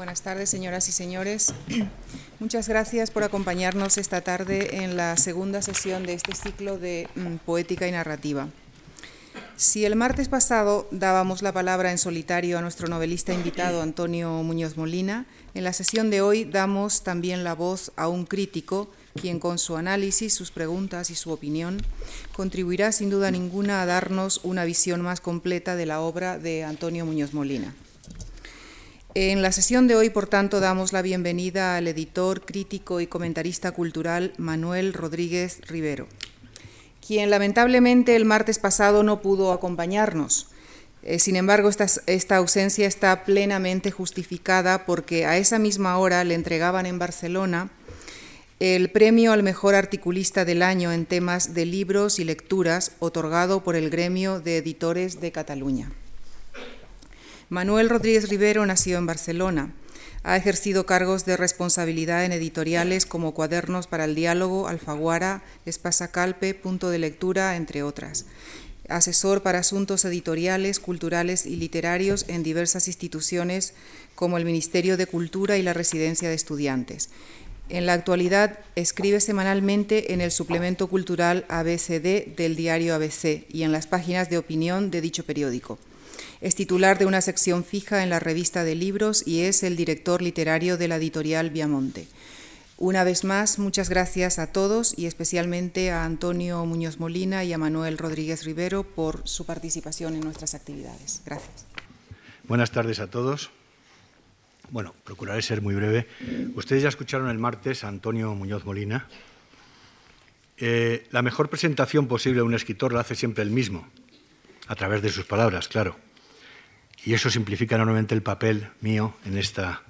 Buenas tardes, señoras y señores. Muchas gracias por acompañarnos esta tarde en la segunda sesión de este ciclo de mm, poética y narrativa. Si el martes pasado dábamos la palabra en solitario a nuestro novelista invitado Antonio Muñoz Molina, en la sesión de hoy damos también la voz a un crítico quien con su análisis, sus preguntas y su opinión contribuirá sin duda ninguna a darnos una visión más completa de la obra de Antonio Muñoz Molina. En la sesión de hoy, por tanto, damos la bienvenida al editor, crítico y comentarista cultural Manuel Rodríguez Rivero, quien lamentablemente el martes pasado no pudo acompañarnos. Eh, sin embargo, esta, esta, ausencia está plenamente justificada porque a esa misma hora le entregaban en Barcelona el premio al mejor articulista del año en temas de libros y lecturas otorgado por el Gremio de Editores de Cataluña. Manuel Rodríguez Rivero nació en Barcelona. Ha ejercido cargos de responsabilidad en editoriales como Cuadernos para el Diálogo, Alfaguara, Espasa Calpe, Punto de Lectura, entre otras. Asesor para asuntos editoriales, culturales y literarios en diversas instituciones como el Ministerio de Cultura y la Residencia de Estudiantes. En la actualidad escribe semanalmente en el suplemento cultural ABCD del diario ABC y en las páginas de opinión de dicho periódico. Es titular de una sección fija en la revista de libros y es el director literario de la editorial Viamonte. Una vez más, muchas gracias a todos y especialmente a Antonio Muñoz Molina y a Manuel Rodríguez Rivero por su participación en nuestras actividades. Gracias. Buenas tardes a todos. Bueno, procuraré ser muy breve. Ustedes ya escucharon el martes a Antonio Muñoz Molina. Eh, la mejor presentación posible de un escritor la hace siempre el mismo, a través de sus palabras, claro. Y eso simplifica enormemente el papel mío en, esta,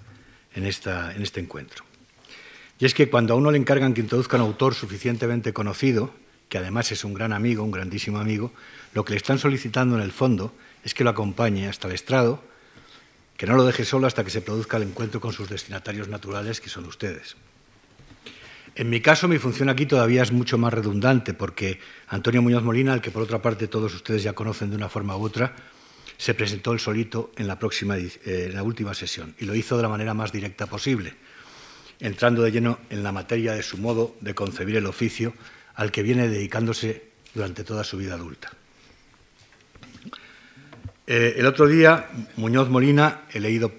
en, esta, en este encuentro. Y es que cuando a uno le encargan que introduzca un autor suficientemente conocido, que además es un gran amigo, un grandísimo amigo, lo que le están solicitando en el fondo es que lo acompañe hasta el estrado, que no lo deje solo hasta que se produzca el encuentro con sus destinatarios naturales, que son ustedes. En mi caso, mi función aquí todavía es mucho más redundante, porque Antonio Muñoz Molina, al que por otra parte todos ustedes ya conocen de una forma u otra, se presentó el solito en la, próxima, eh, en la última sesión y lo hizo de la manera más directa posible, entrando de lleno en la materia de su modo de concebir el oficio al que viene dedicándose durante toda su vida adulta. Eh, el otro día, Muñoz Molina, he leído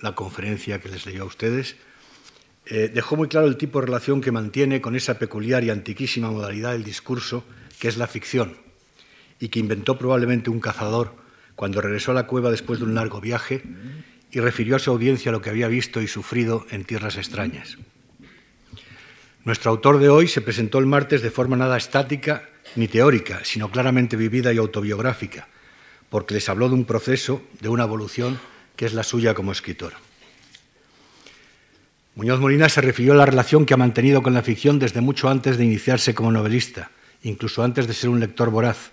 la conferencia que les leyó a ustedes, eh, dejó muy claro el tipo de relación que mantiene con esa peculiar y antiquísima modalidad del discurso que es la ficción, y que inventó probablemente un cazador cuando regresó a la cueva después de un largo viaje y refirió a su audiencia lo que había visto y sufrido en tierras extrañas. Nuestro autor de hoy se presentó el martes de forma nada estática ni teórica, sino claramente vivida y autobiográfica, porque les habló de un proceso, de una evolución que es la suya como escritor. Muñoz Molina se refirió a la relación que ha mantenido con la ficción desde mucho antes de iniciarse como novelista, incluso antes de ser un lector voraz,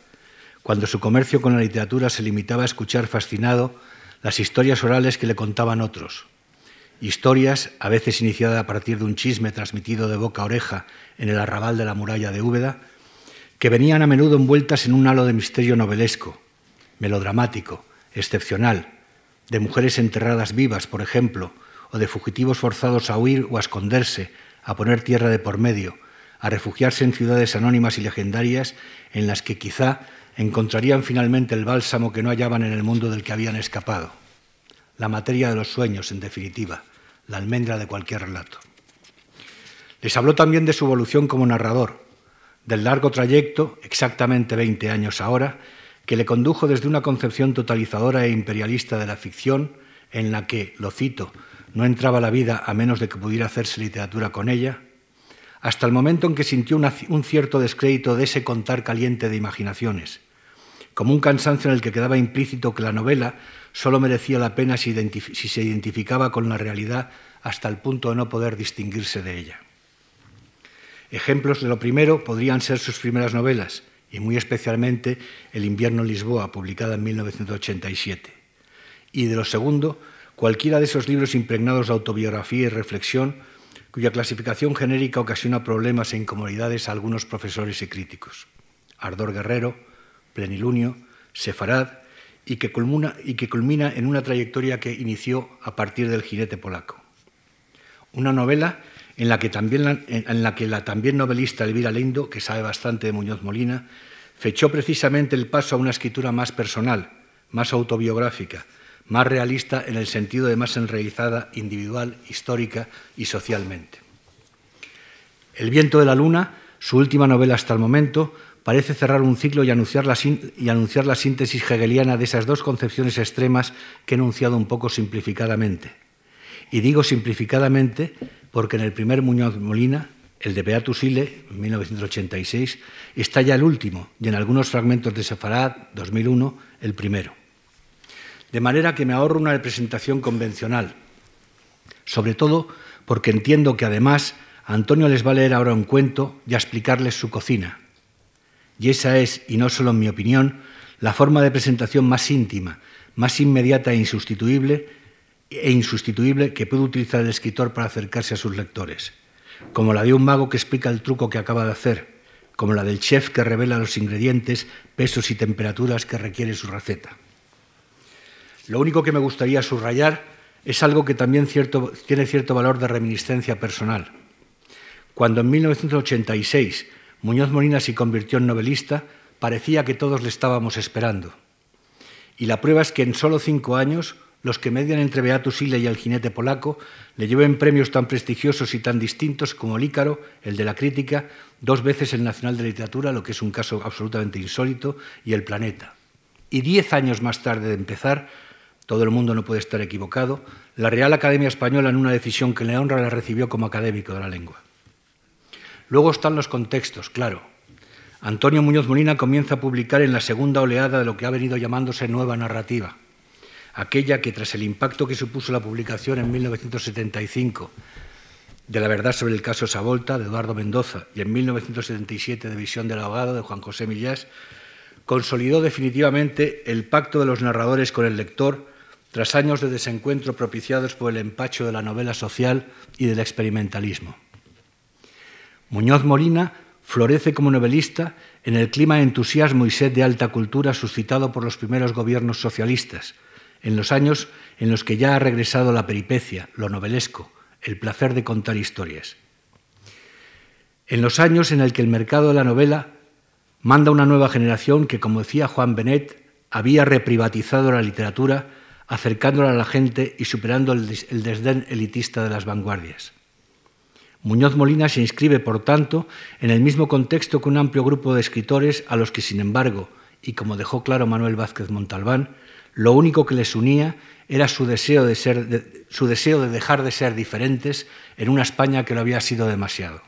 cuando su comercio con la literatura se limitaba a escuchar fascinado las historias orales que le contaban otros. Historias, a veces iniciadas a partir de un chisme transmitido de boca a oreja en el arrabal de la muralla de Úbeda, que venían a menudo envueltas en un halo de misterio novelesco, melodramático, excepcional, de mujeres enterradas vivas, por ejemplo, o de fugitivos forzados a huir o a esconderse, a poner tierra de por medio, a refugiarse en ciudades anónimas y legendarias en las que quizá encontrarían finalmente el bálsamo que no hallaban en el mundo del que habían escapado. La materia de los sueños, en definitiva, la almendra de cualquier relato. Les habló también de su evolución como narrador, del largo trayecto, exactamente 20 años ahora, que le condujo desde una concepción totalizadora e imperialista de la ficción, en la que, lo cito, no entraba la vida a menos de que pudiera hacerse literatura con ella, hasta el momento en que sintió un cierto descrédito de ese contar caliente de imaginaciones, como un cansancio en el que quedaba implícito que la novela solo merecía la pena si, se identificaba con la realidad hasta el punto de no poder distinguirse de ella. Ejemplos de lo primero podrían ser sus primeras novelas, y muy especialmente El invierno en Lisboa, publicada en 1987. Y de lo segundo, cualquiera de esos libros impregnados de autobiografía y reflexión, cuya clasificación genérica ocasiona problemas e incomodidades a algunos profesores y críticos. Ardor Guerrero, Plenilunio, Sefarad y que, culmina, en una trayectoria que inició a partir del jinete polaco. Una novela en la que, también en la, que la también novelista Elvira Lindo, que sabe bastante de Muñoz Molina, fechó precisamente el paso a una escritura más personal, más autobiográfica, más realista en el sentido de más enraizada individual, histórica y socialmente. El viento de la luna, su última novela hasta el momento, parece cerrar un ciclo y anunciar, la, y anunciar la síntesis hegeliana de esas dos concepciones extremas que he enunciado un poco simplificadamente. Y digo simplificadamente porque en el primer Muñoz Molina, el de Beatus Ile, 1986, está ya el último, y en algunos fragmentos de Sefarad, 2001, el primero. De manera que me ahorro una representación convencional, sobre todo porque entiendo que además Antonio les va a leer ahora un cuento y a explicarles su cocina. Y esa es, y no solo en mi opinión, la forma de presentación más íntima, más inmediata e insustituible e insustituible que puede utilizar el escritor para acercarse a sus lectores, como la de un mago que explica el truco que acaba de hacer, como la del chef que revela los ingredientes, pesos y temperaturas que requiere su receta. Lo único que me gustaría subrayar es algo que también tiene cierto valor de reminiscencia personal. Cuando en 1986 Muñoz Molina se convirtió en novelista, parecía que todos le estábamos esperando. Y la prueba es que en solo cinco años los que median entre Beatus Ile y el jinete polaco le lleven premios tan prestigiosos y tan distintos como el Ícaro, el de la crítica, dos veces el Nacional de Literatura, lo que es un caso absolutamente insólito, y el Planeta. Y diez años más tarde de empezar, todo el mundo no puede estar equivocado, la Real Academia Española en una decisión que le honra la recibió como académico de la lengua. Luego están los contextos, claro. Antonio Muñoz Molina comienza a publicar en la segunda oleada de lo que ha venido llamándose nueva narrativa aquella que tras el impacto que supuso la publicación en 1975 de La verdad sobre el caso Savolta de Eduardo Mendoza y en 1977 de Visión del abogado de Juan José Millás, consolidó definitivamente el pacto de los narradores con el lector tras años de desencuentro propiciados por el empacho de la novela social y del experimentalismo. Muñoz Molina florece como novelista en el clima de entusiasmo y sed de alta cultura suscitado por los primeros gobiernos socialistas, en los años en los que ya ha regresado la peripecia, lo novelesco, el placer de contar historias. En los años en el que el mercado de la novela manda una nueva generación que, como decía Juan Benet, había reprivatizado la literatura, acercándola a la gente y superando el, desdén elitista de las vanguardias. Muñoz Molina se inscribe, por tanto, en el mismo contexto que un amplio grupo de escritores a los que, sin embargo, y como dejó claro Manuel Vázquez Montalbán, lo único que les unía era su deseo de, ser, su deseo de dejar de ser diferentes en una España que lo había sido demasiado.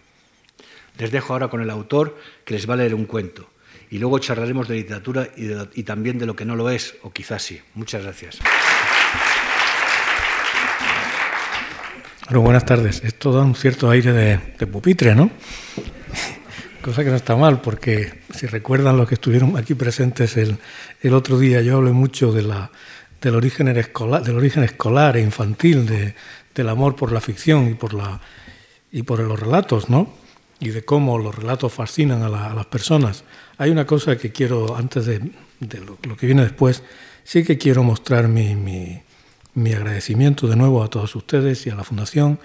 Les dejo ahora con el autor que les va a leer un cuento y luego charlaremos de literatura y, también de lo que no lo es, o quizás sí. Muchas gracias. Bueno, buenas tardes. Esto da un cierto aire de, de pupitre, ¿no? cosa que no está mal, porque si recuerdan los que estuvieron aquí presentes el, el otro día, yo hablé mucho de la, del, origen escolar, del origen escolar e infantil de, del amor por la ficción y por, la, y por los relatos, ¿no? Y de cómo los relatos fascinan a, las personas. Hay una cosa que quiero, antes de, de lo, que viene después, sí que quiero mostrar mi, mi, mi agradecimiento de nuevo a todos ustedes y a la Fundación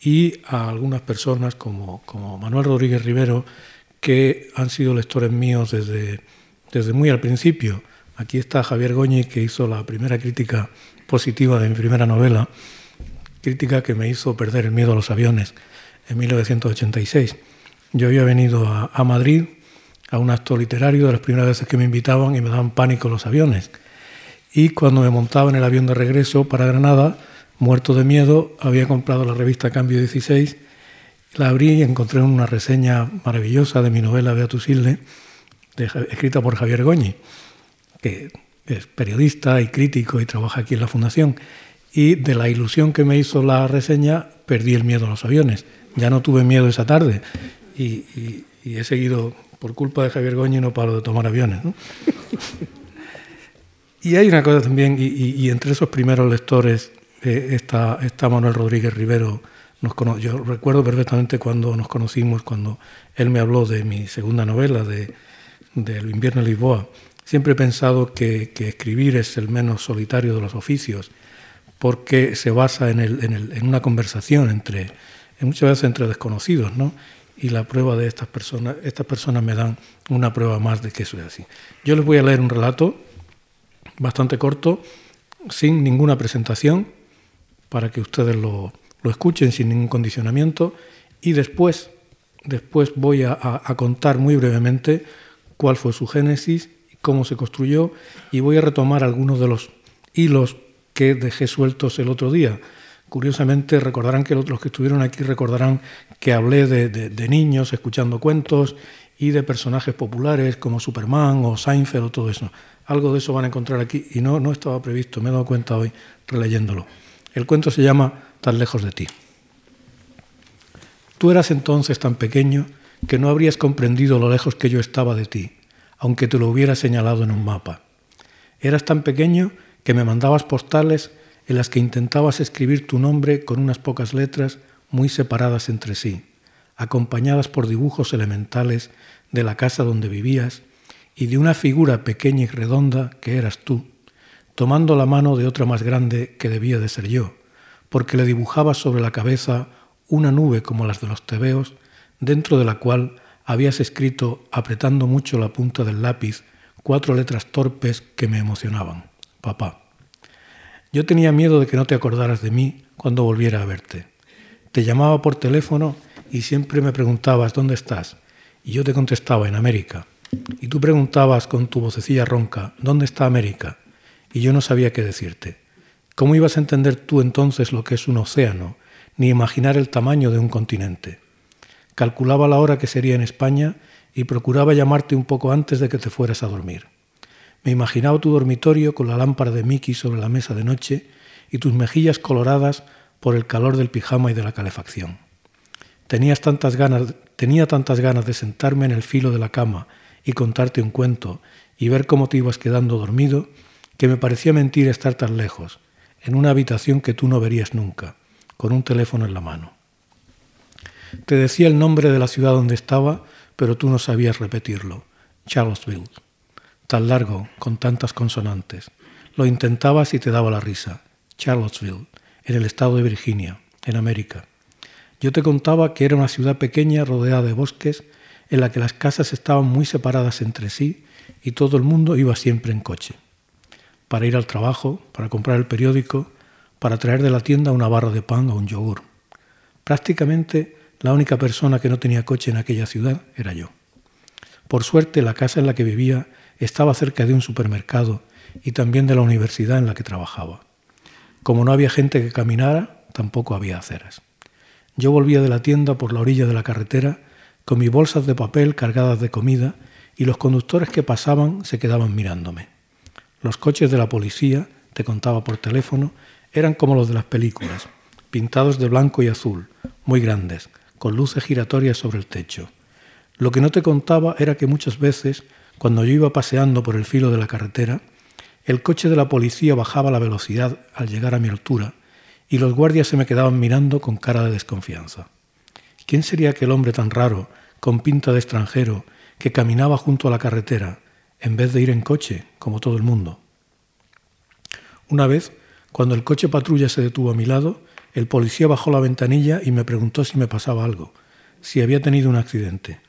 y a algunas personas como, Manuel Rodríguez Rivero, que han sido lectores míos desde, desde muy al principio. Aquí está Javier Goñi, que hizo la primera crítica positiva de mi primera novela, crítica que me hizo perder el miedo a los aviones en 1986. Yo había venido a, a Madrid a un acto literario de las primeras veces que me invitaban y me daban pánico los aviones. Y cuando me montaba en el avión de regreso para Granada, muerto de miedo, había comprado la revista Cambio 16 la abrí y encontré una reseña maravillosa de mi novela Beatus Hilde, escrita por Javier Goñi, que es periodista y crítico y trabaja aquí en la Fundación. Y de la ilusión que me hizo la reseña, perdí el miedo a los aviones. Ya no tuve miedo esa tarde y, he seguido, por culpa de Javier Goñi, no paro de tomar aviones. y hay una cosa también, y, entre esos primeros lectores eh, está, está Manuel Rodríguez Rivero yo recuerdo perfectamente cuando nos conocimos, cuando él me habló de mi segunda novela, de, del invierno en Lisboa. Siempre he pensado que, escribir es el menos solitario de los oficios, porque se basa en, en, una conversación entre, muchas veces entre desconocidos, ¿no? Y la prueba de estas personas, estas personas me dan una prueba más de que eso es así. Yo les voy a leer un relato bastante corto, sin ninguna presentación, para que ustedes lo, escuchen sin ningún condicionamiento, y después, después voy a contar muy brevemente cuál fue su génesis cómo se construyó y voy a retomar algunos de los hilos que dejé sueltos el otro día. Curiosamente, recordarán que los que estuvieron aquí recordarán que hablé de, niños escuchando cuentos y de personajes populares como Superman o Seinfeld o todo eso. Algo de eso van a encontrar aquí y no, no estaba previsto, me he dado cuenta hoy releyéndolo. El cuento se llama Tan lejos de ti. Tú eras entonces tan pequeño que no habrías comprendido lo lejos que yo estaba de ti aunque te lo hubiera señalado en un mapa. Eras tan pequeño que me mandabas postales en las que intentabas escribir tu nombre con unas pocas letras muy separadas entre sí, acompañadas por dibujos elementales de la casa donde vivías y de una figura pequeña y redonda que eras tú, tomando la mano de otra más grande que debía de ser yo, porque le dibujabas sobre la cabeza una nube como las de los tebeos, dentro de la cual habías escrito, apretando mucho la punta del lápiz, cuatro letras torpes que me emocionaban. Papá. Yo tenía miedo de que no te acordaras de mí cuando volviera a verte. Te llamaba por teléfono y siempre me preguntabas dónde estás. Y yo te contestaba en América. Y tú preguntabas con tu vocecilla ronca, ¿dónde está América? Y yo no sabía qué decirte. ¿Cómo ibas a entender tú entonces lo que es un océano, ni imaginar el tamaño de un continente? calculaba la hora que sería en España y procuraba llamarte un poco antes de que te fueras a dormir. Me imaginaba tu dormitorio con la lámpara de Mickey sobre la mesa de noche y tus mejillas coloradas por el calor del pijama y de la calefacción. Tenías tantas ganas, tenía tantas ganas de sentarme en el filo de la cama y contarte un cuento y ver cómo te ibas quedando dormido, que me parecía mentir estar tan lejos, en una habitación que tú no verías nunca, con un teléfono en la mano. Te decía el nombre de la ciudad donde estaba, pero tú no sabías repetirlo. Charlottesville. Tan largo, con tantas consonantes. Lo intentabas y te daba la risa. Charlottesville, en el estado de Virginia, en América. Yo te contaba que era una ciudad pequeña rodeada de bosques, en la que las casas estaban muy separadas entre sí y todo el mundo iba siempre en coche. Para ir al trabajo, para comprar el periódico, para traer de la tienda una barra de pan o un yogur. Prácticamente la única persona que no tenía coche en aquella ciudad era yo. Por suerte, la casa en la que vivía estaba cerca de un supermercado y también de la universidad en la que trabajaba. Como no había gente que caminara, tampoco había aceras. Yo volvía de la tienda por la orilla de la carretera con mis bolsas de papel cargadas de comida y los conductores que pasaban se quedaban mirándome. Los coches de la policía, te contaba por teléfono, eran como los de las películas, pintados de blanco y azul, muy grandes, con luces giratorias sobre el techo. Lo que no te contaba era que muchas veces, cuando yo iba paseando por el filo de la carretera, el coche de la policía bajaba la velocidad al llegar a mi altura y los guardias se me quedaban mirando con cara de desconfianza. ¿Quién sería aquel hombre tan raro, con pinta de extranjero, que caminaba junto a la carretera en vez de ir en coche, como todo el mundo? Una vez, cuando el coche patrulla se detuvo a mi lado, el policía bajó la ventanilla y me preguntó si me pasaba algo, si había tenido un accidente.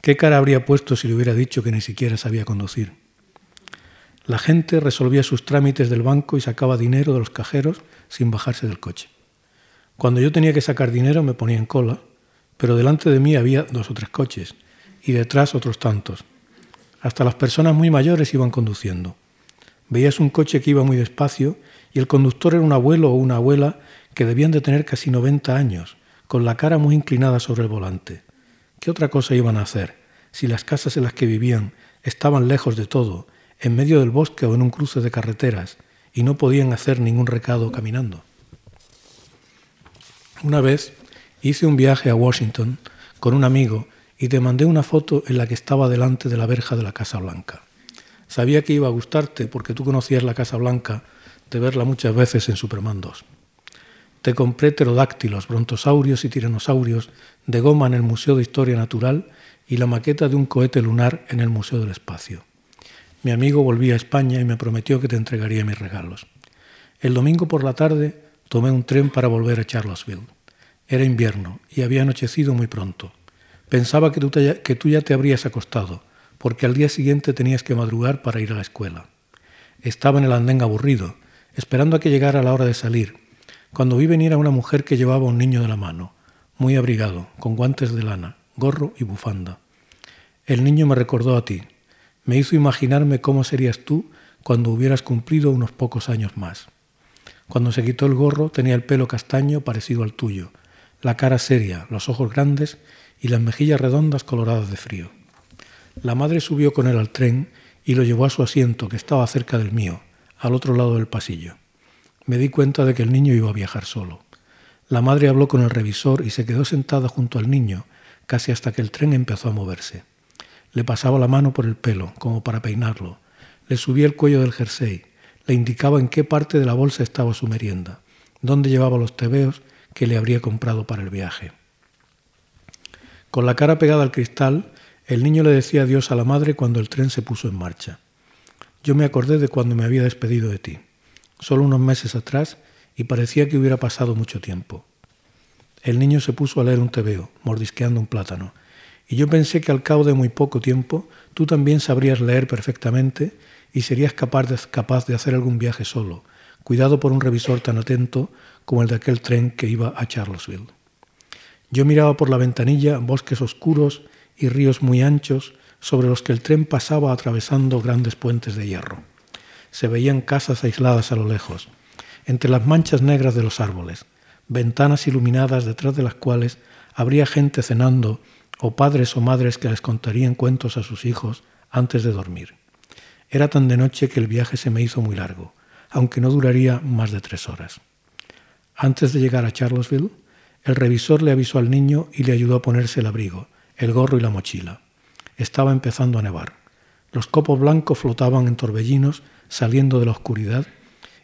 ¿Qué cara habría puesto si le hubiera dicho que ni siquiera sabía conducir? La gente resolvía sus trámites del banco y sacaba dinero de los cajeros sin bajarse del coche. Cuando yo tenía que sacar dinero me ponía en cola, pero delante de mí había dos o tres coches y detrás otros tantos. Hasta las personas muy mayores iban conduciendo. Veías un coche que iba muy despacio y el conductor era un abuelo o una abuela que debían de tener casi 90 años, con la cara muy inclinada sobre el volante. ¿Qué otra cosa iban a hacer si las casas en las que vivían estaban lejos de todo, en medio del bosque o en un cruce de carreteras, y no podían hacer ningún recado caminando? Una vez hice un viaje a Washington con un amigo y te mandé una foto en la que estaba delante de la verja de la Casa Blanca. Sabía que iba a gustarte porque tú conocías la Casa Blanca de verla muchas veces en Superman 2. Te compré pterodáctilos, brontosaurios y tiranosaurios de goma en el Museo de Historia Natural y la maqueta de un cohete lunar en el Museo del Espacio. Mi amigo volvía a España y me prometió que te entregaría mis regalos. El domingo por la tarde tomé un tren para volver a Charlottesville. Era invierno y había anochecido muy pronto. Pensaba que tú, que tú ya te habrías acostado, porque al día siguiente tenías que madrugar para ir a la escuela. Estaba en el andén aburrido, esperando a que llegara la hora de salir, cuando vi venir a una mujer que llevaba un niño de la mano, muy abrigado, con guantes de lana, gorro y bufanda. El niño me recordó a ti, me hizo imaginarme cómo serías tú cuando hubieras cumplido unos pocos años más. Cuando se quitó el gorro tenía el pelo castaño parecido al tuyo, la cara seria, los ojos grandes y las mejillas redondas coloradas de frío. La madre subió con él al tren y lo llevó a su asiento, que estaba cerca del mío, al otro lado del pasillo. Me di cuenta de que el niño iba a viajar solo. La madre habló con el revisor y se quedó sentada junto al niño, casi hasta que el tren empezó a moverse. Le pasaba la mano por el pelo, como para peinarlo. Le subía el cuello del jersey. Le indicaba en qué parte de la bolsa estaba su merienda, dónde llevaba los tebeos que le habría comprado para el viaje. Con la cara pegada al cristal, el niño le decía adiós a la madre cuando el tren se puso en marcha. Yo me acordé de cuando me había despedido de ti, solo unos meses atrás, y parecía que hubiera pasado mucho tiempo. El niño se puso a leer un tebeo, mordisqueando un plátano, y yo pensé que al cabo de muy poco tiempo tú también sabrías leer perfectamente y serías capaz de, capaz de hacer algún viaje solo, cuidado por un revisor tan atento como el de aquel tren que iba a Charlottesville. Yo miraba por la ventanilla bosques oscuros y ríos muy anchos sobre los que el tren pasaba atravesando grandes puentes de hierro. Se veían casas aisladas a lo lejos, entre las manchas negras de los árboles, ventanas iluminadas detrás de las cuales habría gente cenando o padres o madres que les contarían cuentos a sus hijos antes de dormir. Era tan de noche que el viaje se me hizo muy largo, aunque no duraría más de tres horas. Antes de llegar a Charlottesville, el revisor le avisó al niño y le ayudó a ponerse el abrigo, el gorro y la mochila. Estaba empezando a nevar. Los copos blancos flotaban en torbellinos saliendo de la oscuridad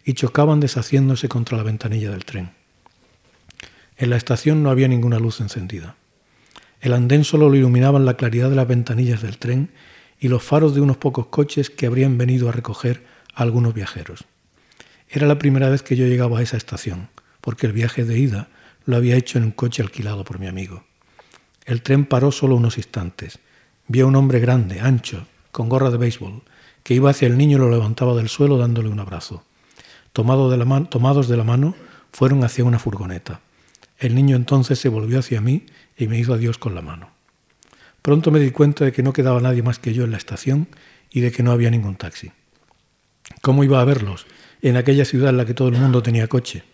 y chocaban deshaciéndose contra la ventanilla del tren. En la estación no había ninguna luz encendida. El andén solo lo iluminaban la claridad de las ventanillas del tren y los faros de unos pocos coches que habrían venido a recoger a algunos viajeros. Era la primera vez que yo llegaba a esa estación, porque el viaje de ida lo había hecho en un coche alquilado por mi amigo. El tren paró solo unos instantes. Vi a un hombre grande, ancho, con gorra de béisbol, que iba hacia el niño y lo levantaba del suelo dándole un abrazo. Tomados de la mano, fueron hacia una furgoneta. El niño entonces se volvió hacia mí y me hizo adiós con la mano. Pronto me di cuenta de que no quedaba nadie más que yo en la estación y de que no había ningún taxi. ¿Cómo iba a verlos en aquella ciudad en la que todo el mundo tenía coche?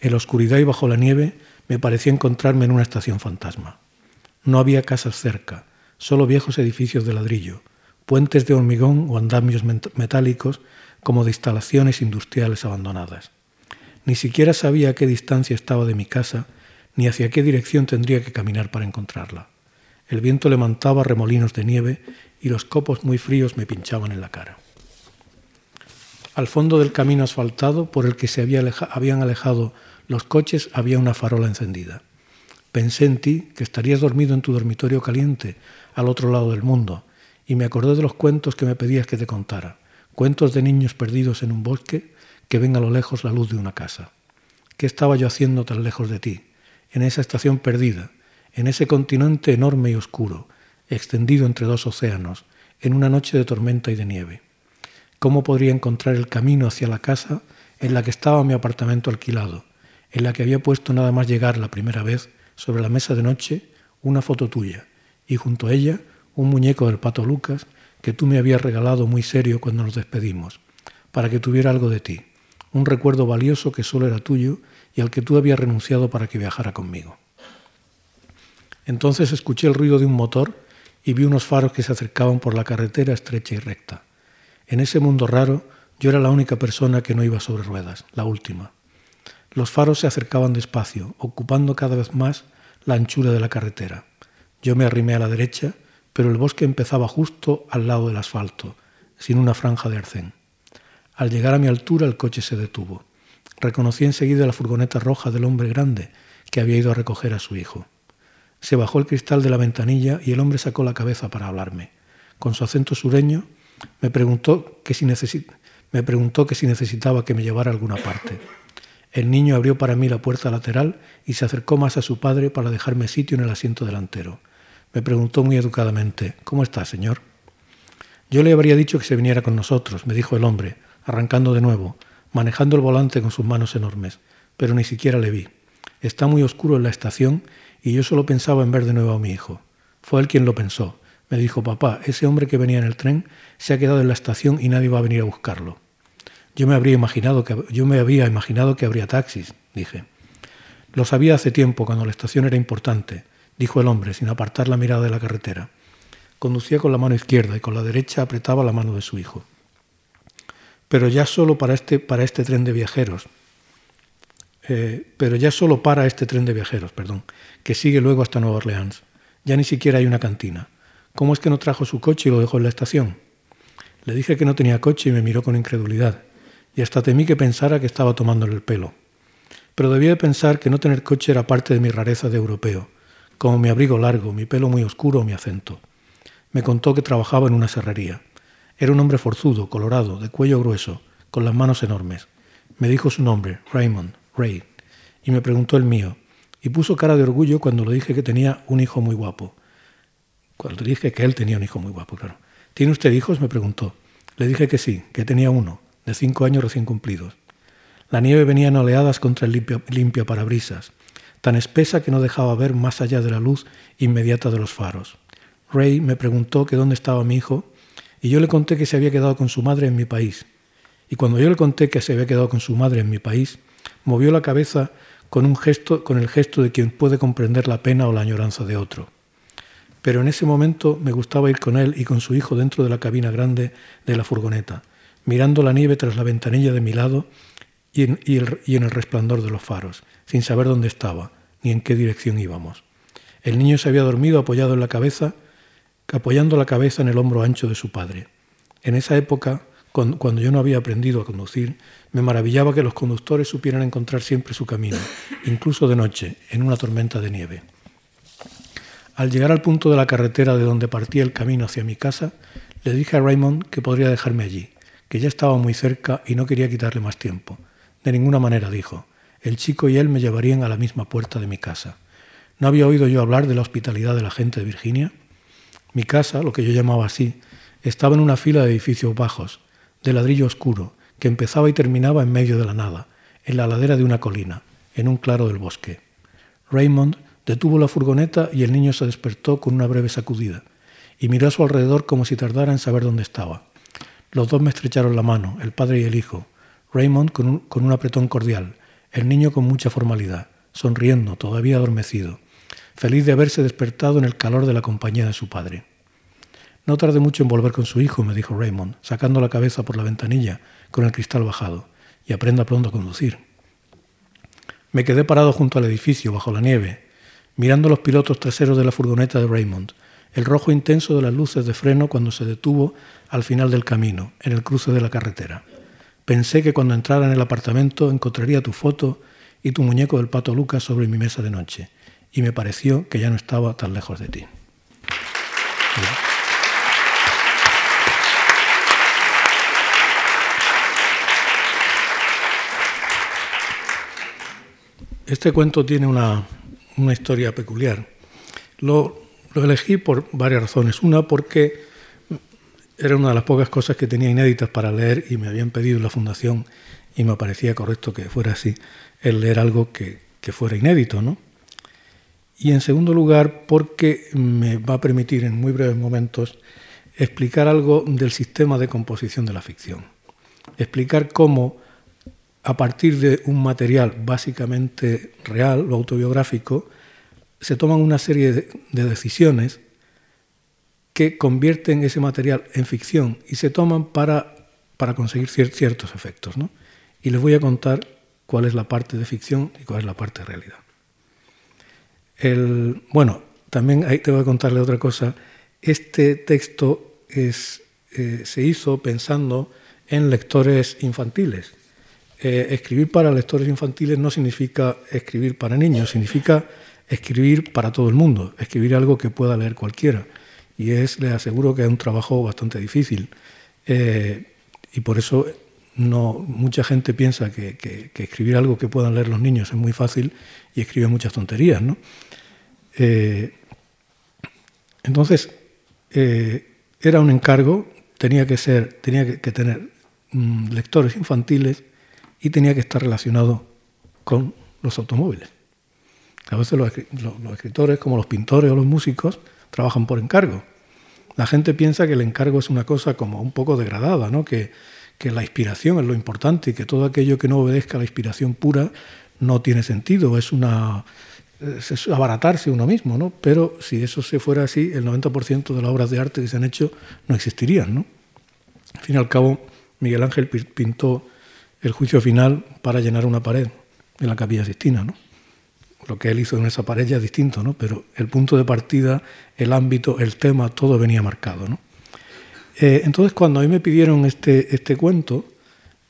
En la oscuridad y bajo la nieve me parecía encontrarme en una estación fantasma. No había casas cerca, solo viejos edificios de ladrillo, puentes de hormigón o andamios metálicos como de instalaciones industriales abandonadas. Ni siquiera sabía a qué distancia estaba de mi casa ni hacia qué dirección tendría que caminar para encontrarla. El viento levantaba remolinos de nieve y los copos muy fríos me pinchaban en la cara. Al fondo del camino asfaltado por el que se habían alejado los coches había una farola encendida. Pensé en ti, que estarías dormido en tu dormitorio caliente, al otro lado del mundo, y me acordé de los cuentos que me pedías que te contara, cuentos de niños perdidos en un bosque que ven a lo lejos la luz de una casa. ¿Qué estaba yo haciendo tan lejos de ti? en esa estación perdida, en ese continente enorme y oscuro, extendido entre dos océanos, en una noche de tormenta y de nieve. ¿Cómo podría encontrar el camino hacia la casa en la que estaba mi apartamento alquilado, en la que había puesto nada más llegar la primera vez sobre la mesa de noche una foto tuya y junto a ella un muñeco del pato Lucas que tú me habías regalado muy serio cuando nos despedimos, para que tuviera algo de ti, un recuerdo valioso que solo era tuyo y al que tú habías renunciado para que viajara conmigo. Entonces escuché el ruido de un motor y vi unos faros que se acercaban por la carretera estrecha y recta. En ese mundo raro yo era la única persona que no iba sobre ruedas, la última. Los faros se acercaban despacio, ocupando cada vez más la anchura de la carretera. Yo me arrimé a la derecha, pero el bosque empezaba justo al lado del asfalto, sin una franja de arcén. Al llegar a mi altura el coche se detuvo. Reconocí enseguida la furgoneta roja del hombre grande que había ido a recoger a su hijo. Se bajó el cristal de la ventanilla y el hombre sacó la cabeza para hablarme. Con su acento sureño Me preguntó que si, me preguntó que si necesitaba que me llevara a alguna parte. El niño abrió para mí la puerta lateral y se acercó más a su padre para dejarme sitio en el asiento delantero. Me preguntó muy educadamente, ¿Cómo está, señor? Yo le habría dicho que se viniera con nosotros, me dijo el hombre, arrancando de nuevo, manejando el volante con sus manos enormes, pero ni siquiera le vi. Está muy oscuro en la estación y yo solo pensaba en ver de nuevo a mi hijo. Fue él quien lo pensó. Me dijo, papá, ese hombre que venía en el tren se ha quedado en la estación y nadie va a venir a buscarlo. Yo me, habría imaginado que, yo me había imaginado que habría taxis, dije. Lo sabía hace tiempo, cuando la estación era importante, dijo el hombre, sin apartar la mirada de la carretera. Conducía con la mano izquierda y con la derecha apretaba la mano de su hijo. Pero ya solo para este, para este tren de viajeros, eh, pero ya solo para este tren de viajeros, perdón, que sigue luego hasta Nueva Orleans. Ya ni siquiera hay una cantina. ¿Cómo es que no trajo su coche y lo dejó en la estación? Le dije que no tenía coche y me miró con incredulidad, y hasta temí que pensara que estaba tomándole el pelo. Pero debía de pensar que no tener coche era parte de mi rareza de europeo, como mi abrigo largo, mi pelo muy oscuro mi acento. Me contó que trabajaba en una serrería. Era un hombre forzudo, colorado, de cuello grueso, con las manos enormes. Me dijo su nombre, Raymond, Ray, y me preguntó el mío, y puso cara de orgullo cuando le dije que tenía un hijo muy guapo. Cuando le dije que él tenía un hijo muy guapo, claro. ¿Tiene usted hijos? me preguntó. Le dije que sí, que tenía uno, de cinco años recién cumplidos. La nieve venía en oleadas contra el limpio, limpio parabrisas, tan espesa que no dejaba ver más allá de la luz inmediata de los faros. Ray me preguntó que dónde estaba mi hijo y yo le conté que se había quedado con su madre en mi país. Y cuando yo le conté que se había quedado con su madre en mi país, movió la cabeza con, un gesto, con el gesto de quien puede comprender la pena o la añoranza de otro. Pero en ese momento me gustaba ir con él y con su hijo dentro de la cabina grande de la furgoneta, mirando la nieve tras la ventanilla de mi lado y en, y en el resplandor de los faros, sin saber dónde estaba ni en qué dirección íbamos. El niño se había dormido apoyado en la cabeza, apoyando la cabeza en el hombro ancho de su padre. En esa época cuando yo no había aprendido a conducir, me maravillaba que los conductores supieran encontrar siempre su camino, incluso de noche, en una tormenta de nieve. Al llegar al punto de la carretera de donde partía el camino hacia mi casa, le dije a Raymond que podría dejarme allí, que ya estaba muy cerca y no quería quitarle más tiempo. De ninguna manera, dijo. El chico y él me llevarían a la misma puerta de mi casa. ¿No había oído yo hablar de la hospitalidad de la gente de Virginia? Mi casa, lo que yo llamaba así, estaba en una fila de edificios bajos, de ladrillo oscuro, que empezaba y terminaba en medio de la nada, en la ladera de una colina, en un claro del bosque. Raymond detuvo la furgoneta y el niño se despertó con una breve sacudida, y miró a su alrededor como si tardara en saber dónde estaba. Los dos me estrecharon la mano, el padre y el hijo, Raymond con un, con un apretón cordial, el niño con mucha formalidad, sonriendo, todavía adormecido, feliz de haberse despertado en el calor de la compañía de su padre. No tarde mucho en volver con su hijo, me dijo Raymond, sacando la cabeza por la ventanilla con el cristal bajado, y aprenda pronto a conducir. Me quedé parado junto al edificio, bajo la nieve, mirando los pilotos traseros de la furgoneta de Raymond, el rojo intenso de las luces de freno cuando se detuvo al final del camino, en el cruce de la carretera. Pensé que cuando entrara en el apartamento encontraría tu foto y tu muñeco del pato Lucas sobre mi mesa de noche, y me pareció que ya no estaba tan lejos de ti. Este cuento tiene una, historia peculiar. Lo, elegí por varias razones. Una, porque era una de las pocas cosas que tenía inéditas para leer y me habían pedido la fundación y me parecía correcto que fuera así, el leer algo que, que fuera inédito. ¿no? Y en segundo lugar, porque me va a permitir en muy breves momentos explicar algo del sistema de composición de la ficción. Explicar cómo a partir de un material básicamente real o autobiográfico, se toman una serie de, decisiones que convierten ese material en ficción y se toman para, para conseguir ciertos efectos. Y les voy a contar cuál es la parte de ficción y cuál es la parte de realidad. El, bueno, también ahí te voy a contarle otra cosa. Este texto eh, se hizo pensando en lectores infantiles eh, escribir para lectores infantiles no significa escribir para niños, significa escribir para todo el mundo, escribir algo que pueda leer cualquiera. Y es, les aseguro que es un trabajo bastante difícil. Eh, y por eso mucha gente piensa que, escribir algo que puedan leer los niños es muy fácil y escribe muchas tonterías. ¿no? Eh, entonces, eh, era un encargo, tenía que, ser, tenía que, tener mm, lectores infantiles y tenía que estar relacionado con los automóviles. A veces los, escritores, como los pintores o los músicos, trabajan por encargo. La gente piensa que el encargo es una cosa como un poco degradada, ¿no? que, que la inspiración es lo importante y que todo aquello que no obedezca a la inspiración pura no tiene sentido, es una es abaratarse uno mismo, ¿no? Pero si eso se fuera así, el 90% de las obras de arte que se han hecho no existirían, ¿no? Al fin y al cabo, Miguel Ángel pintó el juicio final para llenar una pared en la Capilla Sistina, ¿no? Lo que él hizo en esa pared ya es distinto, ¿no? Pero el punto de partida, el ámbito, el tema, todo venía marcado, ¿no? Eh, entonces, cuando a mí me pidieron este, este cuento,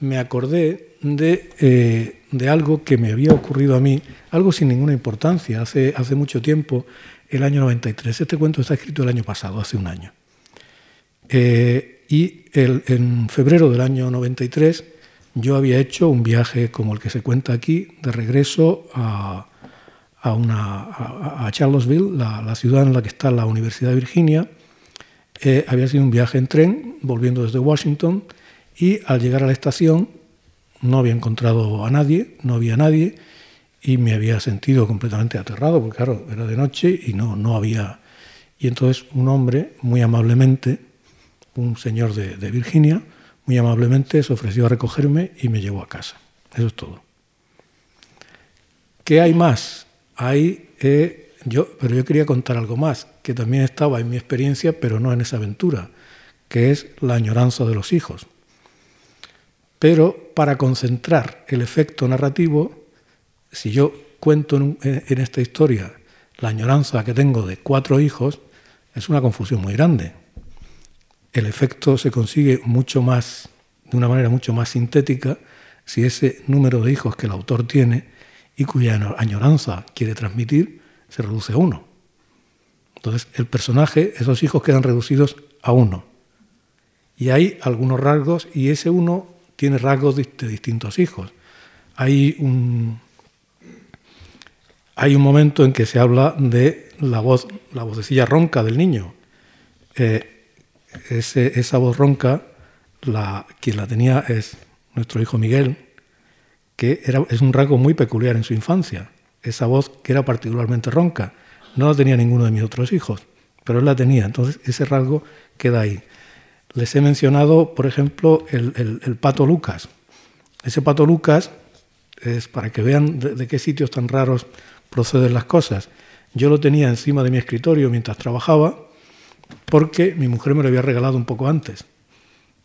me acordé de, eh, de, algo que me había ocurrido a mí, algo sin ninguna importancia, hace, hace mucho tiempo, el año 93. Este cuento está escrito el año pasado, hace un año. Eh, y en febrero del año 93 yo había hecho un viaje como el que se cuenta aquí, de regreso a, a, una, a Charlottesville, la, la ciudad en la que está la Universidad de Virginia, eh, había sido un viaje en tren, volviendo desde Washington, y al llegar a la estación no había encontrado a nadie, no había nadie, y me había sentido completamente aterrado, porque claro, era de noche y no, no había... Y entonces un hombre, muy amablemente, un señor de, Virginia, muy amablemente se ofreció a recogerme y me llevó a casa. Eso es todo. ¿Qué hay más? Hay eh, yo, pero yo quería contar algo más, que también estaba en mi experiencia, pero no en esa aventura, que es la añoranza de los hijos. Pero para concentrar el efecto narrativo, si yo cuento en, esta historia la añoranza que tengo de cuatro hijos, es una confusión muy grande. El efecto se consigue mucho más, de una manera mucho más sintética, si ese número de hijos que el autor tiene y cuya añoranza quiere transmitir se reduce a uno. Entonces, el personaje, esos hijos quedan reducidos a uno. Y hay algunos rasgos, y ese uno tiene rasgos de, distintos hijos. Hay un, hay un momento en que se habla de la voz, la vocecilla ronca del niño. Eh, esa voz ronca, la, quien la tenía es nuestro hijo Miguel, que era, es un rasgo muy peculiar en su infancia esa voz que era particularmente ronca. No la tenía ninguno de mis otros hijos, pero él la tenía. Entonces ese rasgo queda ahí. Les he mencionado, por ejemplo, el, pato Lucas. Ese pato Lucas es para que vean de, qué sitios tan raros proceden las cosas. Yo lo tenía encima de mi escritorio mientras trabajaba porque mi mujer me lo había regalado un poco antes.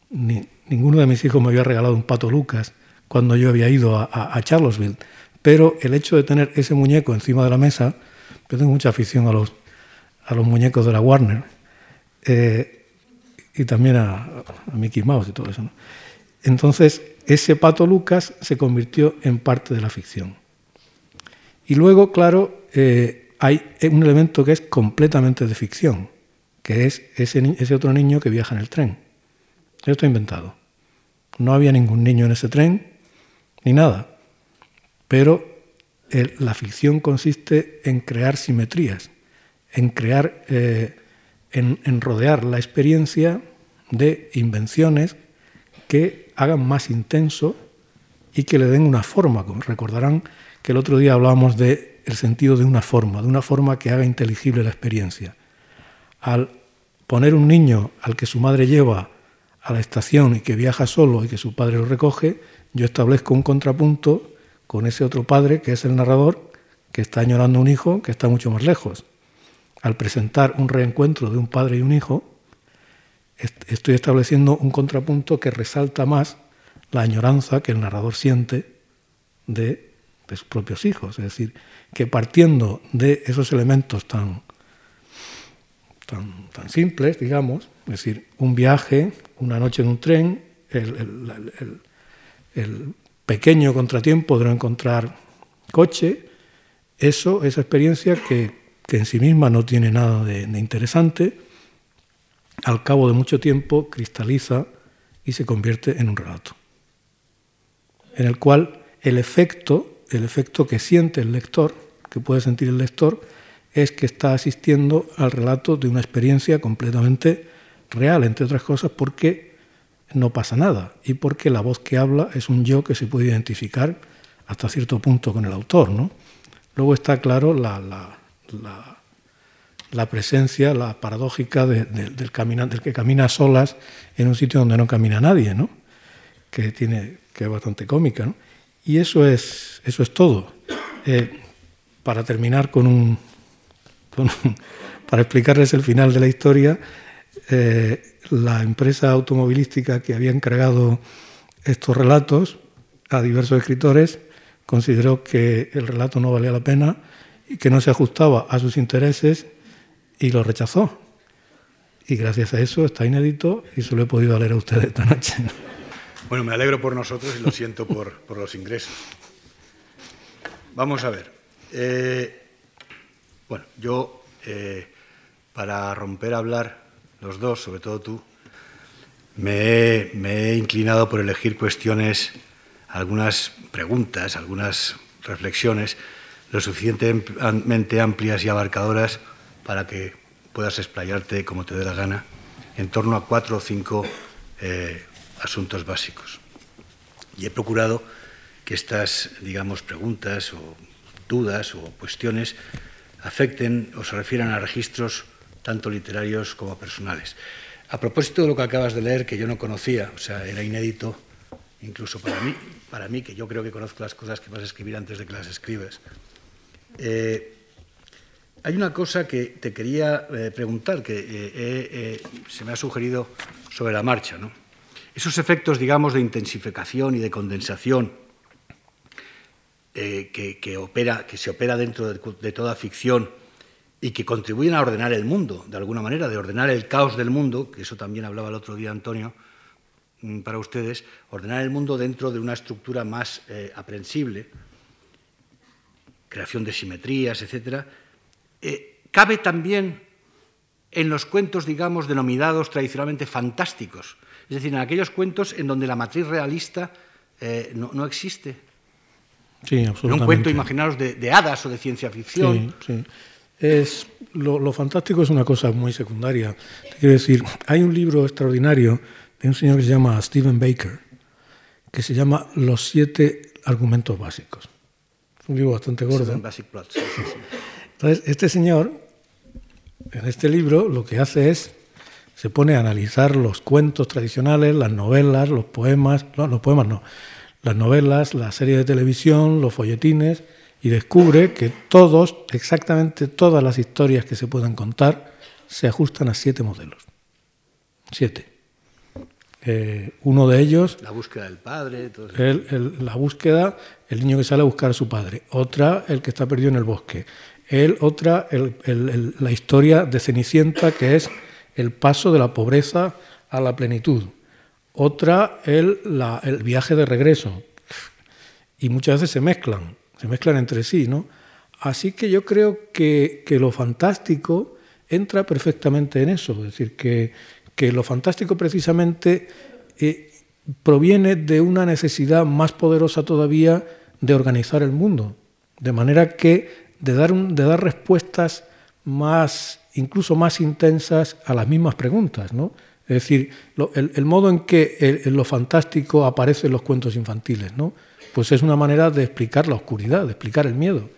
ninguno de mis hijos me había regalado un pato Lucas cuando yo había ido a, a Charlottesville. Pero el hecho de tener ese muñeco encima de la mesa, yo tengo mucha afición a los, a los muñecos de la Warner eh, y también a, Mickey Mouse y todo eso. Entonces, ese pato Lucas se convirtió en parte de la ficción. Y luego, claro, eh, hay un elemento que es completamente de ficción, que es ese, otro niño que viaja en el tren. Esto inventado. No había ningún niño en ese tren, ni nada. Pero la ficción consiste en crear simetrías, en crear, eh, en, rodear la experiencia de invenciones que hagan más intenso y que le den una forma. Como recordarán que el otro día hablábamos del el sentido de una forma, de una forma que haga inteligible la experiencia. Al poner un niño al que su madre lleva a la estación y que viaja solo y que su padre lo recoge, yo establezco un contrapunto con ese otro padre que es el narrador, que está añorando un hijo que está mucho más lejos. Al presentar un reencuentro de un padre y un hijo, estoy estableciendo un contrapunto que resalta más la añoranza que el narrador siente de, sus propios hijos. Es decir, que partiendo de esos elementos tan, tan, tan simples, digamos, es decir, un viaje, una noche en un tren, el, el pequeño contratiempo de no encontrar coche, eso, esa experiencia que, en sí misma no tiene nada de, interesante, al cabo de mucho tiempo cristaliza y se convierte en un relato, en el cual el efecto, el efecto que siente el lector, que puede sentir el lector, es que está asistiendo al relato de una experiencia completamente real, entre otras cosas porque no pasa nada y porque la voz que habla es un yo que se puede identificar hasta cierto punto con el autor. ¿no? Luego está claro la, la, presencia, la paradójica del, caminante, del que camina a solas en un sitio donde no camina nadie, ¿no? que, tiene, que es bastante cómica. ¿no? Y eso es, eso es todo. Eh, para terminar con un, para explicarles el final de la historia, eh, la empresa automovilística que había encargado estos relatos a diversos escritores consideró que el relato no valía la pena que no se ajustaba a sus intereses y lo rechazó. Y gracias a eso está inédito y se lo he podido leer a ustedes esta noche. Bueno, me alegro por nosotros y lo siento por, los ingresos. Vamos a ver. Eh, bueno, yo, eh, para romper a hablar, los dos, sobre todo tú, me he, inclinado por elegir cuestiones, algunas preguntas, algunas reflexiones lo suficientemente amplias y abarcadoras para que puedas explayarte como te dé la gana en torno a cuatro o cinco eh, asuntos básicos. Y he procurado que estas, digamos, preguntas o dudas o cuestiones afecten o se refieran a registros tanto literarios como personales. A propósito de lo que acabas de leer, que yo no conocía, o sea, era inédito, incluso para mí, para mí que yo creo que conozco las cosas que vas a escribir antes de que las escribes. Eh, hay una cosa que te quería eh, preguntar, que eh, se me ha sugerido sobre la marcha. ¿no? Esos efectos, digamos, de intensificación y de condensación que, se opera dentro de toda ficción, y que contribuyen a ordenar el mundo, de alguna manera, de ordenar el caos del mundo, que eso también hablaba el otro día Antonio, mm, para ustedes, ordenar el mundo dentro de una estructura más eh, aprensible, creación de simetrías, etc., eh, cabe también en los cuentos, digamos, denominados tradicionalmente fantásticos, es decir, en aquellos cuentos en donde la matriz realista eh, no, existe. Sí, absolutamente. En un cuento, imaginaros, de, de hadas o de ciencia ficción. Sí, sí. Es, lo, fantástico es una cosa muy secundaria. quiero decir, hay un libro extraordinario de un señor que se llama Stephen Baker, que se llama Los siete argumentos básicos. Un libro bastante gordo. Entonces, este señor, en este libro, lo que hace es, se pone a analizar los cuentos tradicionales, las novelas, los poemas, no, los poemas no, las novelas, las series de televisión, los folletines, y descubre que todos, exactamente todas las historias que se puedan contar, se ajustan a siete modelos. Siete. Eh, uno de ellos... La búsqueda del padre. la búsqueda, el niño que sale a buscar a su padre. Otra, el que está perdido en el bosque. El, otra, la historia de Cenicienta, que es el paso de la pobreza a la plenitud. Otra, el, el viaje de regreso. Y muchas veces se mezclan se mezclan entre sí, ¿no? Así que yo creo que, lo fantástico entra perfectamente en eso, es decir, que, lo fantástico precisamente eh, proviene de una necesidad más poderosa todavía de organizar el mundo, de manera que de dar, de dar respuestas más, incluso más intensas a las mismas preguntas, ¿no? Es decir, el, modo en que lo fantástico aparece en los cuentos infantiles, ¿no? pues es una manera de explicar la oscuridad, de explicar el miedo.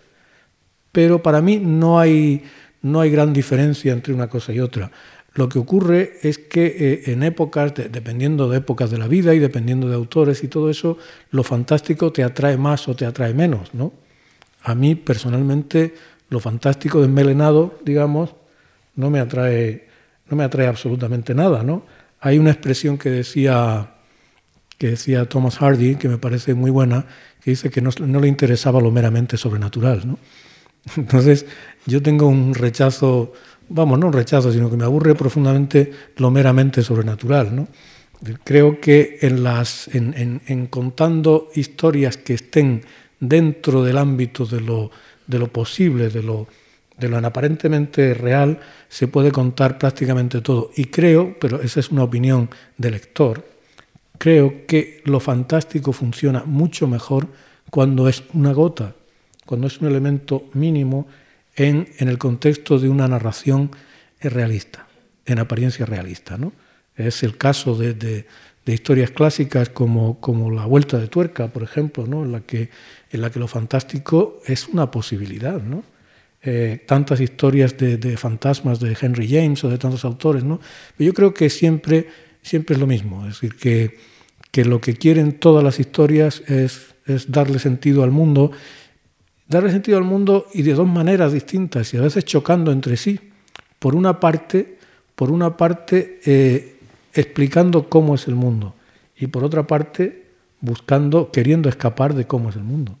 Pero para mí no hay, no hay gran diferencia entre una cosa y otra. Lo que ocurre es que eh, en épocas, dependiendo de épocas de la vida y dependiendo de autores y todo eso, lo fantástico te atrae más o te atrae menos. ¿no? A mí personalmente lo fantástico desmelenado, digamos, no me atrae, no me atrae absolutamente nada. ¿no? Hay una expresión que decía que decía Thomas Hardy, que me parece muy buena, que dice que no, le interesaba lo meramente sobrenatural. ¿no? Entonces, yo tengo un rechazo, vamos, no un rechazo, sino que me aburre profundamente lo meramente sobrenatural. ¿no? Creo que en, las, en, en, contando historias que estén dentro del ámbito de lo, de lo posible, de lo, de lo aparentemente real, se puede contar prácticamente todo. Y creo, pero esa es una opinión de lector, creo que lo fantástico funciona mucho mejor cuando es una gota, cuando es un elemento mínimo en, el contexto de una narración realista, en apariencia realista. ¿no? Es el caso de, historias clásicas como, como, La Vuelta de Tuerca, por ejemplo, ¿no? en, la que, en la que lo fantástico es una posibilidad. ¿no? Eh, tantas historias de, fantasmas de Henry James o de tantos autores, ¿no? Pero yo creo que siempre, siempre es lo mismo, es decir, que, que lo que quieren todas las historias es, es, darle sentido al mundo, darle sentido al mundo y de dos maneras distintas y a veces chocando entre sí. Por una parte, por una parte eh, explicando cómo es el mundo y por otra parte buscando, queriendo escapar de cómo es el mundo.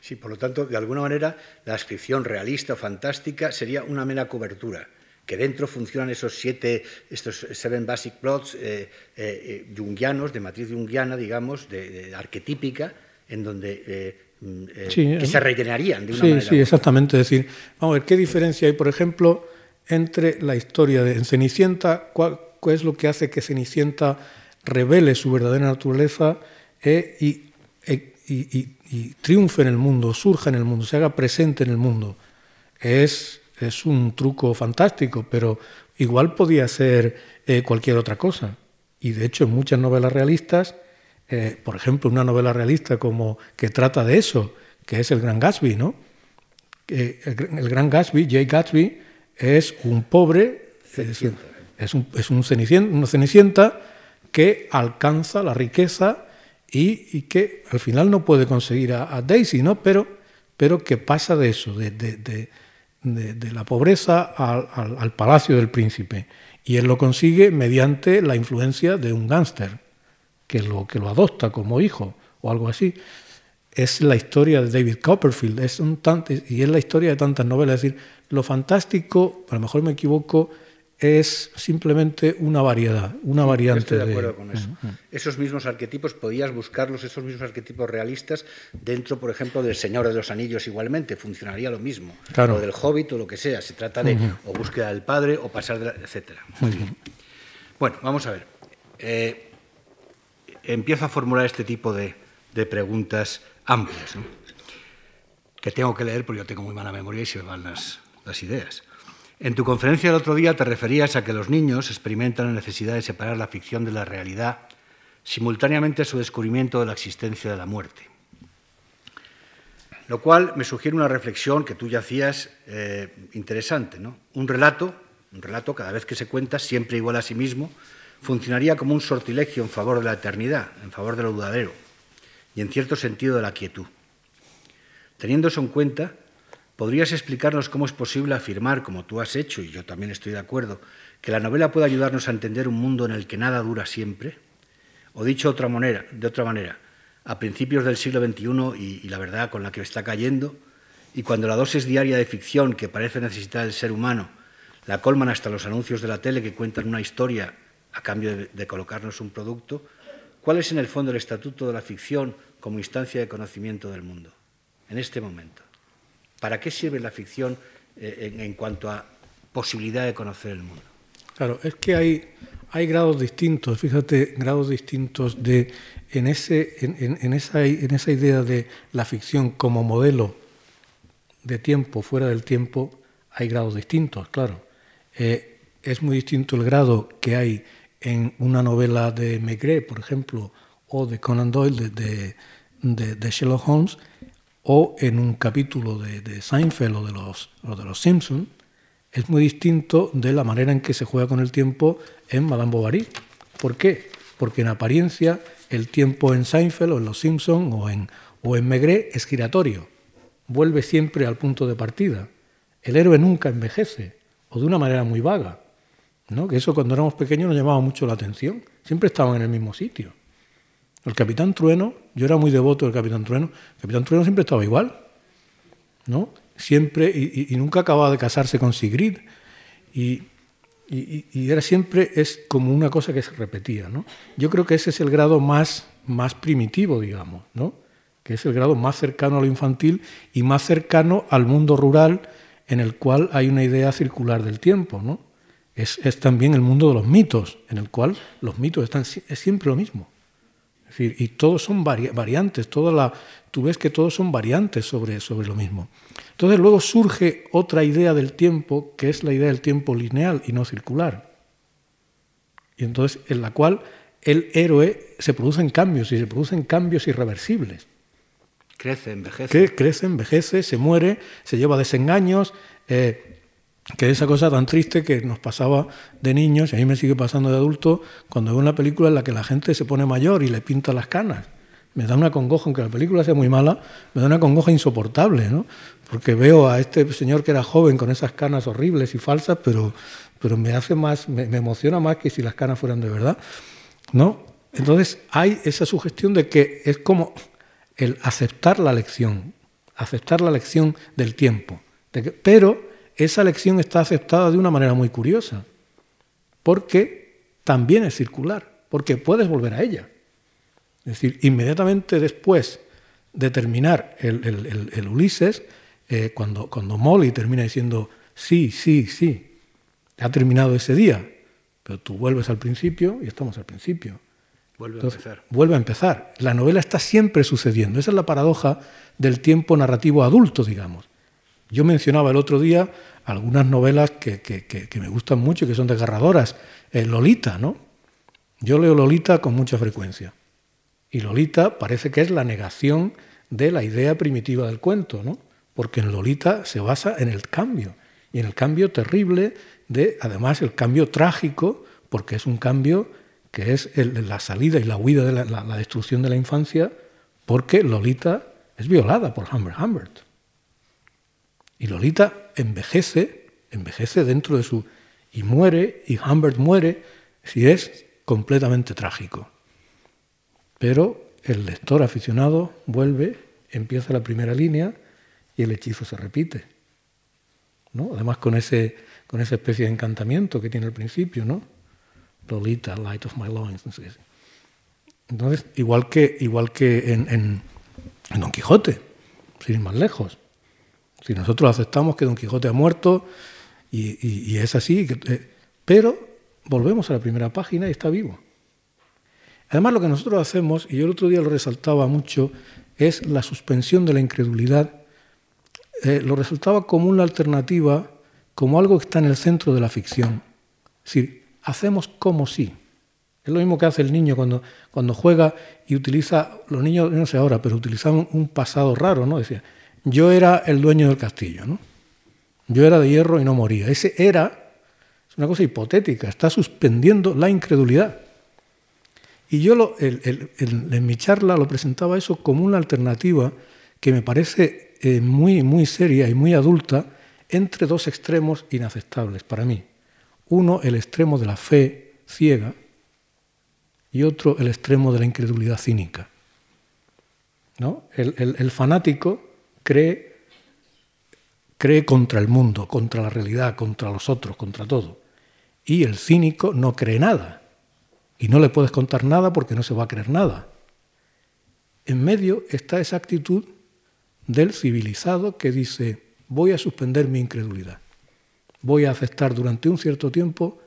Sí, por lo tanto, de alguna manera, la descripción realista o fantástica sería una mera cobertura, que dentro funcionan esos siete, estos seven basic plots eh, eh, eh, jungianos, de matriz jungiana, digamos, de, arquetípica, en donde mm, que se rellenarían de una sí, manera. Sí, exactamente. Es decir, vamos a ver, ¿qué diferencia hay, por ejemplo, entre la historia de Cenicienta, cuál, es lo que hace que Cenicienta revele su verdadera naturaleza y, y y triunfe en el mundo, surja en el mundo, se haga presente en el mundo. Es, es un truco fantástico, pero igual podía ser eh, cualquier otra cosa. Y de hecho en muchas novelas realistas, eh, por ejemplo, una novela realista como que trata de eso, que es El Gran Gatsby, ¿no? el, el, Gran Gatsby, Jay Gatsby, es un pobre, es, es, un, es un cenicienta, una cenicienta que alcanza la riqueza y, que al final no puede conseguir a, Daisy, ¿no? Pero, pero que pasa de eso, de, de, de, la pobreza al, al, palacio del príncipe. Y él lo consigue mediante la influencia de un gángster, que lo, que lo adopta como hijo o algo así. Es la historia de David Copperfield, es un y es la historia de tantas novelas. Es decir, lo fantástico, a lo mejor me equivoco, es simplemente una variedad, una variante. Estoy de acuerdo con eso. Esos mismos arquetipos, podías buscarlos, esos mismos arquetipos realistas, dentro, por ejemplo, del Señor de los Anillos igualmente, funcionaría lo mismo. O del Hobbit o lo que sea. Se trata de o búsqueda del padre o pasar de la, etcétera. Bueno, vamos a ver. Eh, empiezo a formular este tipo de, preguntas amplias, que tengo que leer porque yo tengo muy mala memoria y se me van las, las ideas. En tu conferencia del otro día te referías a que los niños experimentan la necesidad de separar la ficción de la realidad simultáneamente a su descubrimiento de la existencia de la muerte. Lo cual me sugiere una reflexión que tú ya hacías eh, interesante. ¿no? Un relato, un relato cada vez que se cuenta, siempre igual a sí mismo, funcionaría como un sortilegio en favor de la eternidad, en favor de lo dudadero y en cierto sentido de la quietud. Teniendo eso en cuenta, ¿Podrías explicarnos cómo es posible afirmar, como tú has hecho, y yo también estoy de acuerdo, que la novela puede ayudarnos a entender un mundo en el que nada dura siempre? O dicho de otra manera, de otra manera a principios del siglo XXI y, y la verdad con la que está cayendo, y cuando la dosis diaria de ficción que parece necesitar el ser humano la colman hasta los anuncios de la tele que cuentan una historia a cambio de, colocarnos un producto, ¿cuál es en el fondo el estatuto de la ficción como instancia de conocimiento del mundo en este momento? ¿Para qué sirve la ficción eh, en, cuanto a posibilidad de conocer el mundo? Claro, es que hay, hay grados distintos, fíjate, grados distintos de, en, ese, en, esa, en esa idea de la ficción como modelo de tiempo, fuera del tiempo, hay grados distintos, claro. Eh, es muy distinto el grado que hay en una novela de Maigret, por ejemplo, o de Conan Doyle, de, Sherlock Holmes, o en un capítulo de, Seinfeld o de los, los Simpsons, es muy distinto de la manera en que se juega con el tiempo en Madame Bovary. ¿Por qué? Porque en apariencia el tiempo en Seinfeld o en Los Simpsons o en, o en Maigret es giratorio, vuelve siempre al punto de partida. El héroe nunca envejece, o de una manera muy vaga. ¿No? Que eso cuando éramos pequeños nos llamaba mucho la atención, siempre estaban en el mismo sitio. El Capitán Trueno, yo era muy devoto del Capitán Trueno, el Capitán Trueno siempre estaba igual, ¿no? Siempre, y, nunca acababa de casarse con Sigrid, y, era siempre, es como una cosa que se repetía, ¿no? Yo creo que ese es el grado más, más primitivo, digamos, ¿no? Que es el grado más cercano a lo infantil y más cercano al mundo rural en el cual hay una idea circular del tiempo, ¿no? Es, es también el mundo de los mitos, en el cual los mitos están, es siempre lo mismo. y todos son variantes, toda la, tú ves que todos son variantes sobre, sobre lo mismo. Entonces luego surge otra idea del tiempo, que es la idea del tiempo lineal y no circular. Y entonces en la cual el héroe se producen cambios y se producen cambios irreversibles. Crece, envejece. crece, envejece, se muere, se lleva desengaños, eh, que esa cosa tan triste que nos pasaba de niños, y a mí me sigue pasando de adulto, cuando veo una película en la que la gente se pone mayor y le pinta las canas. Me da una congoja, aunque la película sea muy mala, me da una congoja insoportable, ¿no? Porque veo a este señor que era joven con esas canas horribles y falsas, pero, pero me hace más, me, emociona más que si las canas fueran de verdad, ¿no? Entonces hay esa sugestión de que es como el aceptar la lección, aceptar la lección del tiempo. pero esa lección está aceptada de una manera muy curiosa, porque también es circular, porque puedes volver a ella. Es decir, inmediatamente después de terminar el, Ulises, eh, cuando, cuando Molly termina diciendo, sí, sí, sí, ha terminado ese día, pero tú vuelves al principio y estamos al principio. Vuelve a empezar. Vuelve a empezar. La novela está siempre sucediendo. Esa es la paradoja del tiempo narrativo adulto, digamos. Yo mencionaba el otro día algunas novelas que, me gustan mucho y que son desgarradoras. Eh, Lolita, ¿no? Yo leo Lolita con mucha frecuencia. Y Lolita parece que es la negación de la idea primitiva del cuento, ¿no? Porque en Lolita se basa en el cambio. Y en el cambio terrible de, además, el cambio trágico, porque es un cambio que es la salida y la huida de la, destrucción de la infancia, porque Lolita es violada por Humbert Humbert. Y Lolita envejece, envejece dentro de su... y muere, y Humbert muere, si es completamente trágico. Pero el lector aficionado vuelve, empieza la primera línea y el hechizo se repite. ¿no? Además con, ese, con esa especie de encantamiento que tiene al principio, ¿no? Lolita, light of my loins. Entonces, igual que, igual que en, en Don Quijote, sin ir más lejos. Si nosotros aceptamos que Don Quijote ha muerto y, es así, eh, pero volvemos a la primera página y está vivo. Además, lo que nosotros hacemos, y yo el otro día lo resaltaba mucho, es la suspensión de la incredulidad. Eh, lo resaltaba como una alternativa, como algo que está en el centro de la ficción. Es decir, hacemos como si. Es lo mismo que hace el niño cuando, cuando juega y utiliza, los niños, no sé ahora, pero utilizaban un pasado raro, ¿no? Decía, yo era el dueño del castillo, ¿no? Yo era de hierro y no moría. Ese era es una cosa hipotética, está suspendiendo la incredulidad. Y yo en mi charla lo presentaba eso como una alternativa que me parece eh, muy, muy seria y muy adulta entre dos extremos inaceptables para mí. Uno, el extremo de la fe ciega y otro, el extremo de la incredulidad cínica. ¿No? el fanático cree, cree contra el mundo, contra la realidad, contra los otros, contra todo. Y el cínico no cree nada. Y no le puedes contar nada porque no se va a creer nada. En medio está esa actitud del civilizado que dice, voy a suspender mi incredulidad. Voy a aceptar durante un cierto tiempo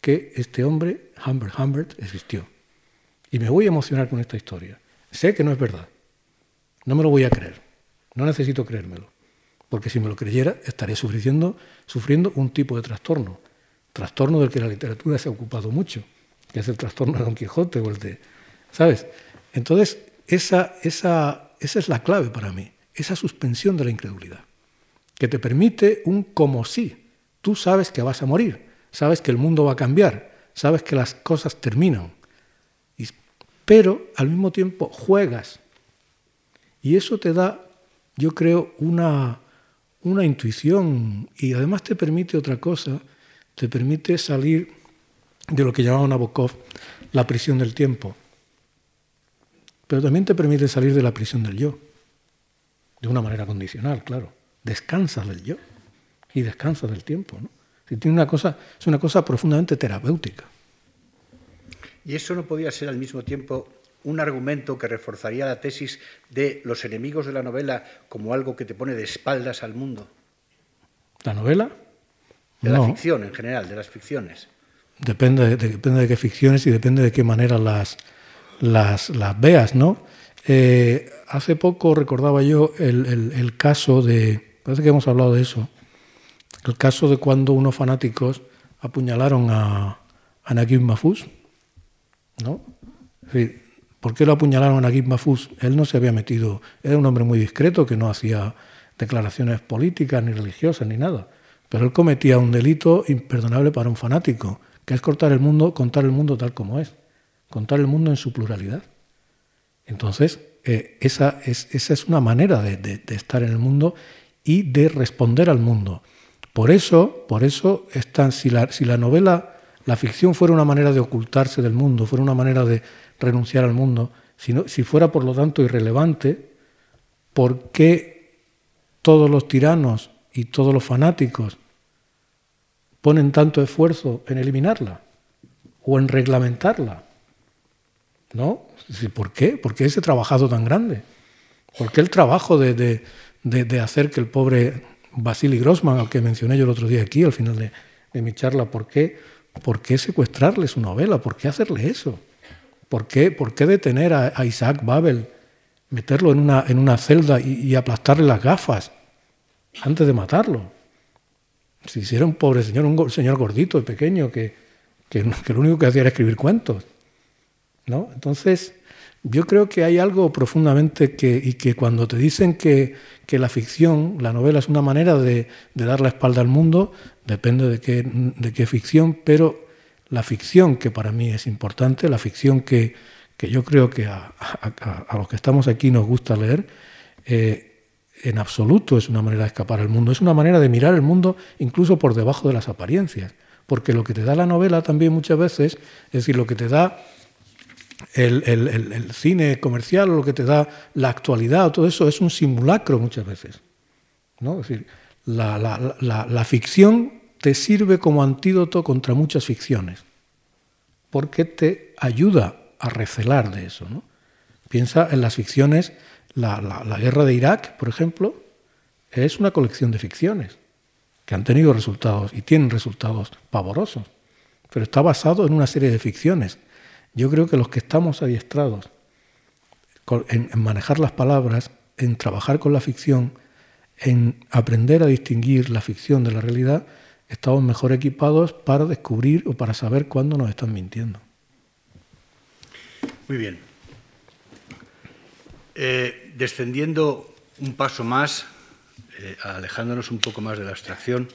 que este hombre, Humbert Humbert, existió. Y me voy a emocionar con esta historia. Sé que no es verdad. No me lo voy a creer. No necesito creérmelo, porque si me lo creyera estaría sufriendo, sufriendo un tipo de trastorno, trastorno del que la literatura se ha ocupado mucho, que es el trastorno de Don Quijote o el de... ¿Sabes? Entonces, esa, esa, esa es la clave para mí, esa suspensión de la incredulidad, que te permite un como si. Tú sabes que vas a morir, sabes que el mundo va a cambiar, sabes que las cosas terminan, pero al mismo tiempo juegas. Y eso te da yo creo, una, una intuición y además te permite otra cosa, te permite salir de lo que llamaba Nabokov la prisión del tiempo, pero también te permite salir de la prisión del yo, de una manera condicional, claro. Descansas del yo y descansas del tiempo. ¿no? Si tiene una cosa, es una cosa profundamente terapéutica. ¿Y eso no podía ser al mismo tiempo un argumento que reforzaría la tesis de los enemigos de la novela como algo que te pone de espaldas al mundo? ¿La novela? De la ficción en general, de las ficciones. Depende de, depende de qué ficciones y depende de qué manera las, las, las veas, ¿no? Eh, hace poco recordaba yo el, caso de, parece que hemos hablado de eso, el caso de cuando unos fanáticos apuñalaron a, a Naguib Mahfouz, ¿no? ¿Por qué lo apuñalaron a Naguib Mahfouz? Él no se había metido, era un hombre muy discreto que no hacía declaraciones políticas ni religiosas ni nada, pero él cometía un delito imperdonable para un fanático, que es cortar el mundo, contar el mundo tal como es, contar el mundo en su pluralidad. Entonces, eh, esa, es, una manera de, estar en el mundo y de responder al mundo. Por eso, por eso la, si la novela, la ficción fuera una manera de ocultarse del mundo, fuera una manera de renunciar al mundo, si, fuera por lo tanto irrelevante, ¿por qué todos los tiranos y todos los fanáticos ponen tanto esfuerzo en eliminarla o en reglamentarla? ¿No? ¿Por qué? ¿Por qué ese trabajado tan grande? ¿Por qué el trabajo de, hacer que el pobre Vasily Grossman, al que mencioné yo el otro día aquí, al final de, mi charla, ¿por qué, ¿por qué secuestrarle su novela? ¿Por qué hacerle eso? ¿Por qué, por qué detener a, Isaac Babel, meterlo en una, en una celda y, aplastarle las gafas antes de matarlo? Si era un pobre señor, un señor gordito y pequeño que, que lo único que hacía era escribir cuentos. ¿no? Entonces, yo creo que hay algo profundamente que, y que cuando te dicen que, la ficción, la novela es una manera de, dar la espalda al mundo, depende de qué, de qué ficción, pero la ficción que para mí es importante, la ficción que, yo creo que a, los que estamos aquí nos gusta leer, eh, en absoluto es una manera de escapar al mundo, es una manera de mirar el mundo incluso por debajo de las apariencias, porque lo que te da la novela también muchas veces, es decir, lo que te da el, cine comercial lo que te da la actualidad, todo eso es un simulacro muchas veces. ¿no? Es decir, la, ficción te sirve como antídoto contra muchas ficciones, porque te ayuda a recelar de eso. Piensa en las ficciones, la, guerra de Irak, por ejemplo, es una colección de ficciones que han tenido resultados y tienen resultados pavorosos, pero está basado en una serie de ficciones yo creo que los que estamos adiestrados en, manejar las palabras, en trabajar con la ficción, en aprender a distinguir la ficción de la realidad, estamos mejor equipados para descubrir o para saber cuándo nos están mintiendo. Muy bien. Eh, descendiendo un paso más, eh, alejándonos un poco más de la abstracción,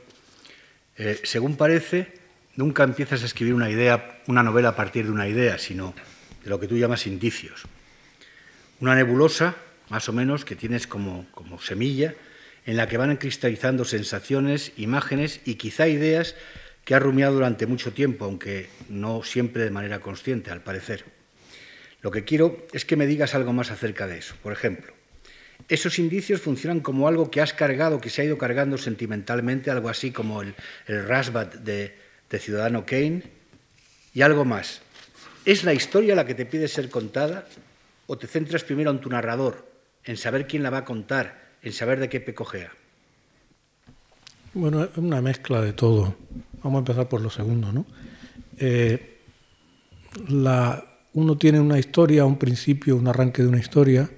eh, según parece, Nunca empiezas a escribir una idea, una novela a partir de una idea, sino de lo que tú llamas indicios. Una nebulosa, más o menos, que tienes como, como semilla, en la que van cristalizando sensaciones, imágenes y quizá ideas que has rumiado durante mucho tiempo, aunque no siempre de manera consciente, al parecer. Lo que quiero es que me digas algo más acerca de eso. Por ejemplo, esos indicios funcionan como algo que has cargado, que se ha ido cargando sentimentalmente, algo así como el, el rasbat de, de Ciudadano Kane y algo más. ¿Es la historia la que te pide ser contada o te centras primero en tu narrador, en saber quién la va a contar, en saber de qué pecojea? Bueno, es una mezcla de todo. Vamos a empezar por lo segundo, ¿no? Eh, uno tiene una historia, un principio, un arranque de una historia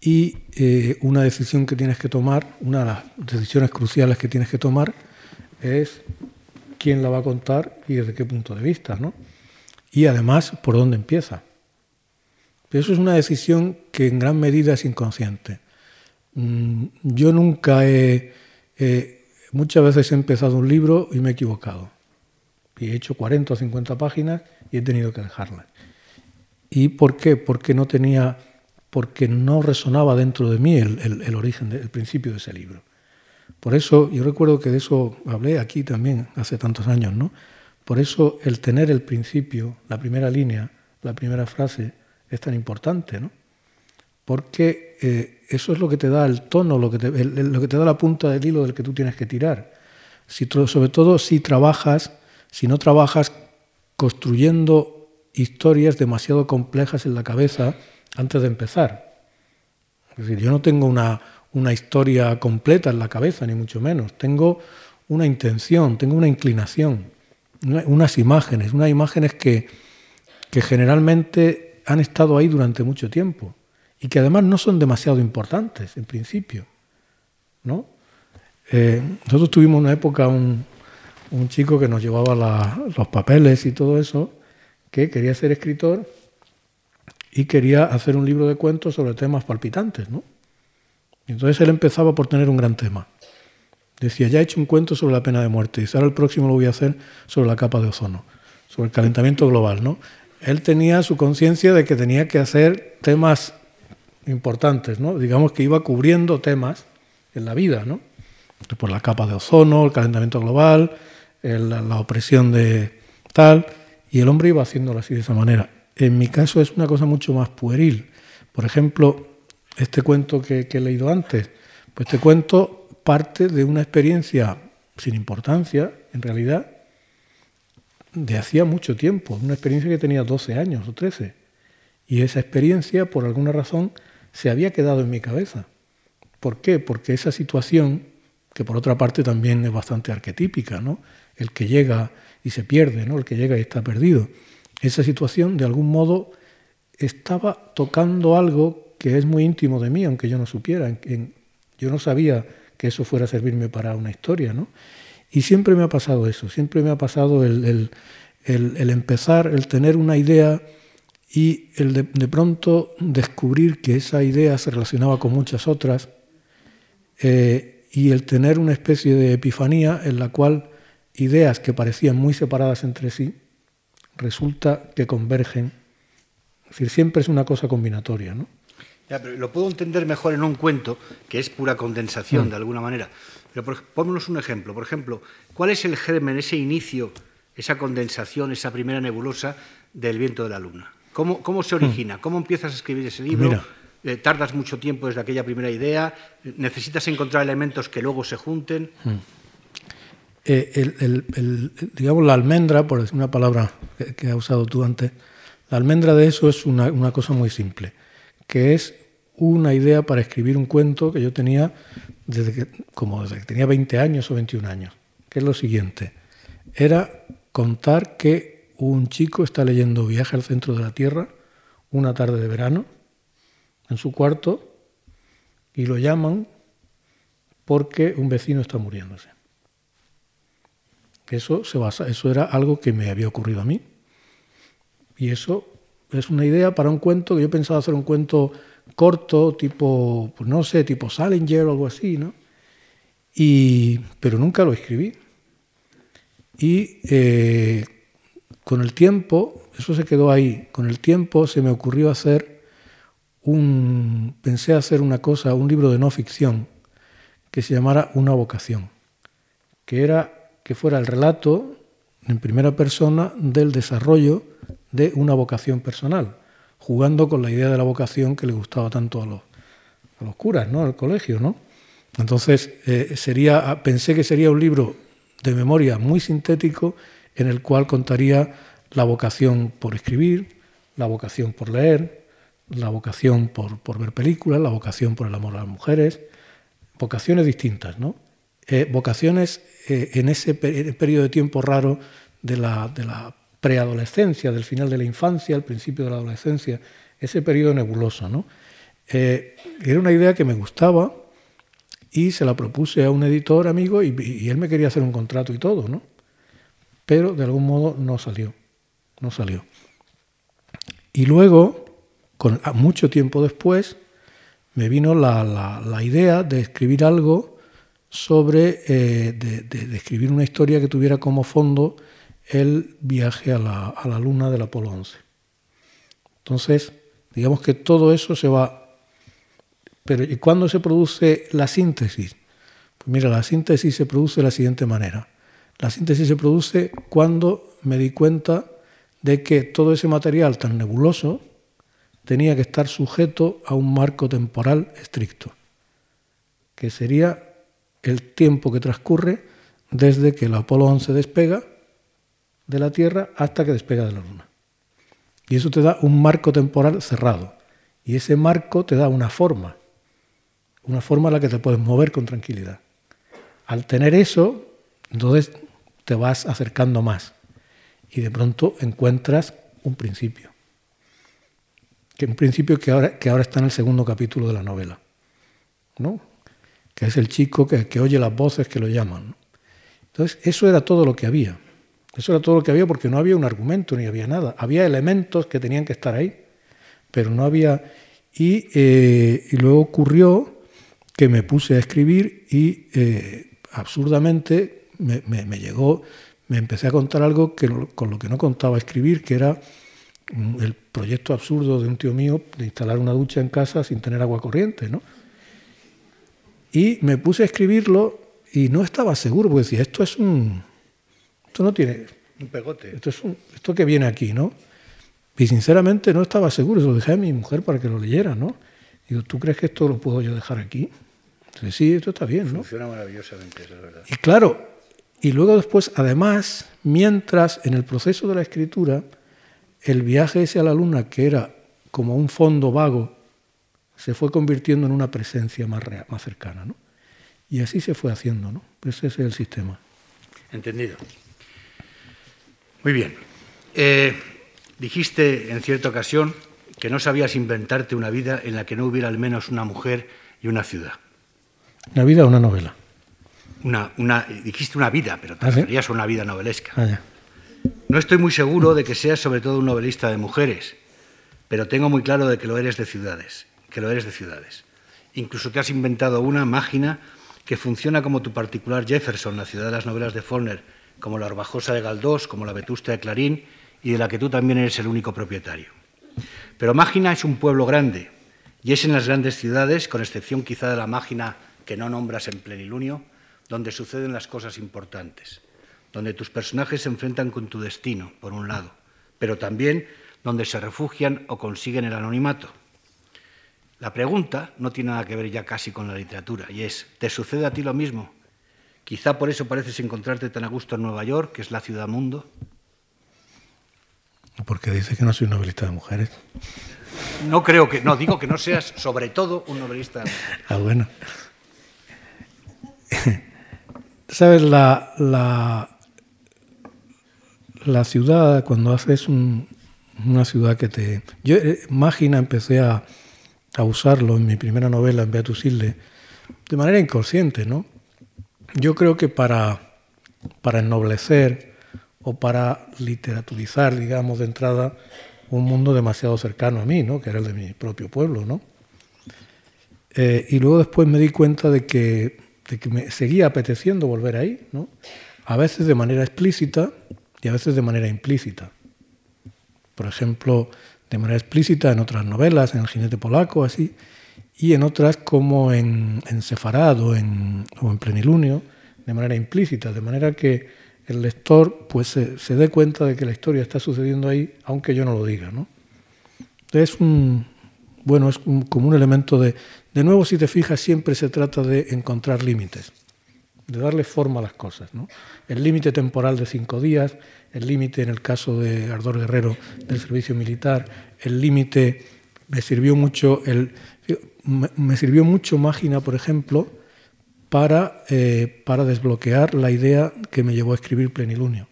y eh, una decisión que tienes que tomar, una de las decisiones cruciales que tienes que tomar es quién la va a contar y desde qué punto de vista, ¿no? Y además, por dónde empieza. Eso es una decisión que en gran medida es inconsciente. Mm, yo nunca he, muchas veces he empezado un libro y me he equivocado. Y he hecho 40 o 50 páginas y he tenido que dejarlas. ¿Y por qué? Porque no tenía, porque no resonaba dentro de mí el, el origen, el principio de ese libro. Por eso, yo recuerdo que de eso hablé aquí también hace tantos años, ¿no? Por eso el tener el principio, la primera línea, la primera frase, es tan importante, ¿no? Porque eh, eso es lo que te da el tono, lo que te, da la punta del hilo del que tú tienes que tirar. Si, sobre todo si trabajas, si no trabajas construyendo historias demasiado complejas en la cabeza antes de empezar. Es decir, yo no tengo una, historia completa en la cabeza, ni mucho menos. Tengo una intención, tengo una inclinación, unas imágenes, unas imágenes que generalmente han estado ahí durante mucho tiempo y que además no son demasiado importantes en principio. ¿no? Eh, nosotros tuvimos una época un, chico que nos llevaba los papeles y todo eso, que quería ser escritor y quería hacer un libro de cuentos sobre temas palpitantes. ¿no? entonces él empezaba por tener un gran tema. Decía, ya he hecho un cuento sobre la pena de muerte, y ahora el próximo lo voy a hacer sobre la capa de ozono, sobre el calentamiento global. ¿no? Él tenía su conciencia de que tenía que hacer temas importantes, ¿no? digamos que iba cubriendo temas en la vida, ¿no? por la capa de ozono, el calentamiento global, la opresión de tal, y el hombre iba haciéndolo así de esa manera. En mi caso es una cosa mucho más pueril. Por ejemplo, este cuento que, he leído antes, pues este cuento parte de una experiencia sin importancia, en realidad, de hacía mucho tiempo, una experiencia que tenía 12 años o 13. Y esa experiencia, por alguna razón, se había quedado en mi cabeza. ¿Por qué? Porque esa situación, que por otra parte también es bastante arquetípica, ¿no? El que llega y se pierde, ¿no? El que llega y está perdido. Esa situación, de algún modo, estaba tocando algo que es muy íntimo de mí, aunque yo no supiera. yo no sabía que eso fuera a servirme para una historia, ¿no? Y siempre me ha pasado eso, siempre me ha pasado el, empezar, el tener una idea y el de, pronto descubrir que esa idea se relacionaba con muchas otras eh, y el tener una especie de epifanía en la cual ideas que parecían muy separadas entre sí resulta que convergen. Es decir, siempre es una cosa combinatoria. ¿no? Ya, pero lo puedo entender mejor en un cuento, que es pura condensación mm. de alguna manera. Pero por, un ejemplo. Por ejemplo, ¿cuál es el germen, ese inicio, esa condensación, esa primera nebulosa del viento de la luna? ¿Cómo, cómo se origina? Mm. ¿Cómo empiezas a escribir ese libro? Eh, ¿Tardas mucho tiempo desde aquella primera idea? ¿Necesitas encontrar elementos que luego se junten? Mm. Eh, digamos, la almendra, por decir una palabra que, has usado tú antes, la almendra de eso es una, una cosa muy simple que es una idea para escribir un cuento que yo tenía desde que, como desde que tenía 20 años o 21 años, que es lo siguiente. Era contar que un chico está leyendo Viaje al centro de la Tierra una tarde de verano en su cuarto y lo llaman porque un vecino está muriéndose. Eso se basa, eso era algo que me había ocurrido a mí. Y eso es una idea para un cuento que yo pensaba hacer un cuento corto, tipo, pues no sé, tipo Salinger o algo así, ¿no? Y, pero nunca lo escribí. Y eh, con el tiempo, eso se quedó ahí, con el tiempo se me ocurrió hacer un, pensé hacer una cosa, un libro de no ficción, que se llamara Una vocación, que era que fuera el relato en primera persona del desarrollo de una vocación personal, jugando con la idea de la vocación que le gustaba tanto a los, a los curas, ¿no? al colegio. ¿no? Entonces, eh, sería, pensé que sería un libro de memoria muy sintético en el cual contaría la vocación por escribir, la vocación por leer, la vocación por, ver películas, la vocación por el amor a las mujeres, vocaciones distintas, ¿no? Eh, vocaciones eh, en ese periodo de tiempo raro de la, de la preadolescencia, del final de la infancia al principio de la adolescencia, ese periodo nebuloso. ¿no? Eh, era una idea que me gustaba y se la propuse a un editor amigo y, él me quería hacer un contrato y todo, ¿no? Pero de algún modo no salió, no salió. Y luego, con, mucho tiempo después, me vino la, idea de escribir algo sobre, eh, de escribir una historia que tuviera como fondo el viaje a la, a la luna del Apolo 11. Entonces, digamos que todo eso se va... Pero ¿y cuándo se produce la síntesis? Pues mira, la síntesis se produce de la siguiente manera. La síntesis se produce cuando me di cuenta de que todo ese material tan nebuloso tenía que estar sujeto a un marco temporal estricto, que sería el tiempo que transcurre desde que el Apolo 11 despega de la Tierra hasta que despega de la Luna. Y eso te da un marco temporal cerrado. Y ese marco te da una forma, una forma en la que te puedes mover con tranquilidad. Al tener eso, entonces te vas acercando más y de pronto encuentras un principio. que en principio que ahora, que ahora está en el segundo capítulo de la novela, ¿no? que es el chico que, que oye las voces que lo llaman. Entonces, eso era todo lo que había. Eso era todo lo que había porque no había un argumento ni había nada. Había elementos que tenían que estar ahí, pero no había... Y, eh, luego ocurrió que me puse a escribir y eh, absurdamente me, me, me, llegó, me empecé a contar algo que, con lo que no contaba escribir, que era el proyecto absurdo de un tío mío de instalar una ducha en casa sin tener agua corriente, ¿no? Y me puse a escribirlo y no estaba seguro, porque decía, esto es un... Esto no tiene... Un pegote. Esto es un, esto que viene aquí, ¿no? Y sinceramente no estaba seguro, se lo dejé a mi mujer para que lo leyera, ¿no? Digo, ¿tú crees que esto lo puedo yo dejar aquí? Entonces, sí, esto está bien, ¿no? Funciona maravillosamente, es verdad. Y claro, y luego después, además, mientras en el proceso de la escritura, el viaje ese a la luna, que era como un fondo vago, se fue convirtiendo en una presencia más, real, más cercana. ¿no? Y así se fue haciendo. ¿no? Ese es el sistema. Entendido. Muy bien. Eh, dijiste en cierta ocasión que no sabías inventarte una vida en la que no hubiera al menos una mujer y una ciudad. ¿Una vida o una novela? Una, una, dijiste una vida, pero te ¿Ah, referías a una vida novelesca. Ah. No estoy muy seguro de que seas sobre todo un novelista de mujeres, pero tengo muy claro de que lo eres de ciudades, que lo eres de ciudades. Incluso te has inventado una máquina que funciona como tu particular Jefferson, la ciudad de las novelas de Faulkner, como la Orbajosa de Galdós, como la Vetusta de Clarín, y de la que tú también eres el único propietario. Pero Mágina es un pueblo grande, y es en las grandes ciudades, con excepción quizá de la Mágina que no nombras en plenilunio, donde suceden las cosas importantes donde tus personajes se enfrentan con tu destino, por un lado, pero también donde se refugian o consiguen el anonimato. La pregunta no tiene nada que ver ya casi con la literatura, y es, ¿te sucede a ti lo mismo? Quizá por eso pareces encontrarte tan a gusto en Nueva York, que es la ciudad mundo. Porque dice que no soy un novelista de mujeres. No creo que, no, digo que no seas sobre todo un novelista de mujeres. Ah, bueno. ¿Sabes? La, la, ciudad, cuando haces un, una ciudad que te... Yo, eh, Mágina, empecé a, a, usarlo en mi primera novela, en Beatus Hilde, de manera inconsciente, ¿no? Yo creo que para, para ennoblecer o para literaturizar, digamos, de entrada, un mundo demasiado cercano a mí, ¿no? Que era el de mi propio pueblo, ¿no? Eh, y luego después me di cuenta de que, de que me seguía apeteciendo volver ahí, ¿no? A veces de manera explícita, y a veces de manera implícita. Por ejemplo, de manera explícita en otras novelas, en El jinete polaco, así, y en otras como en, en Sefarad o en, o en Plenilunio, de manera implícita, de manera que el lector pues, se, dé cuenta de que la historia está sucediendo ahí, aunque yo no lo diga. ¿no? Es un, bueno, es como un elemento de... De nuevo, si te fijas, siempre se trata de encontrar límites de darle forma a las cosas. El límite temporal de cinco días, el límite en el caso de Ardor Guerrero del servicio militar, el límite me sirvió mucho el me sirvió mucho Mágina, por ejemplo, para, eh, para desbloquear la idea que me llevó a escribir Plenilunio.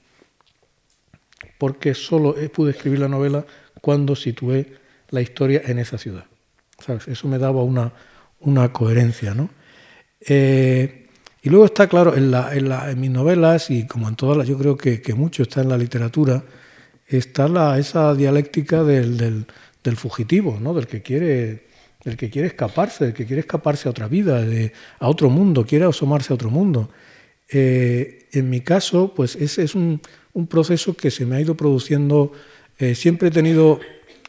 Porque solo pude escribir la novela cuando situé la historia en esa ciudad. ¿Sabes? Eso me daba una, una coherencia. ¿no? Eh, y luego está, claro, en, la, en, la, en, mis novelas, y como en todas las, yo creo que, que mucho está en la literatura, está la, esa dialéctica del, del, del, fugitivo, ¿no? del, que quiere, del que quiere escaparse, del que quiere escaparse a otra vida, de, a otro mundo, quiere asomarse a otro mundo. Eh, en mi caso, pues ese es un, un, proceso que se me ha ido produciendo. Eh, siempre he tenido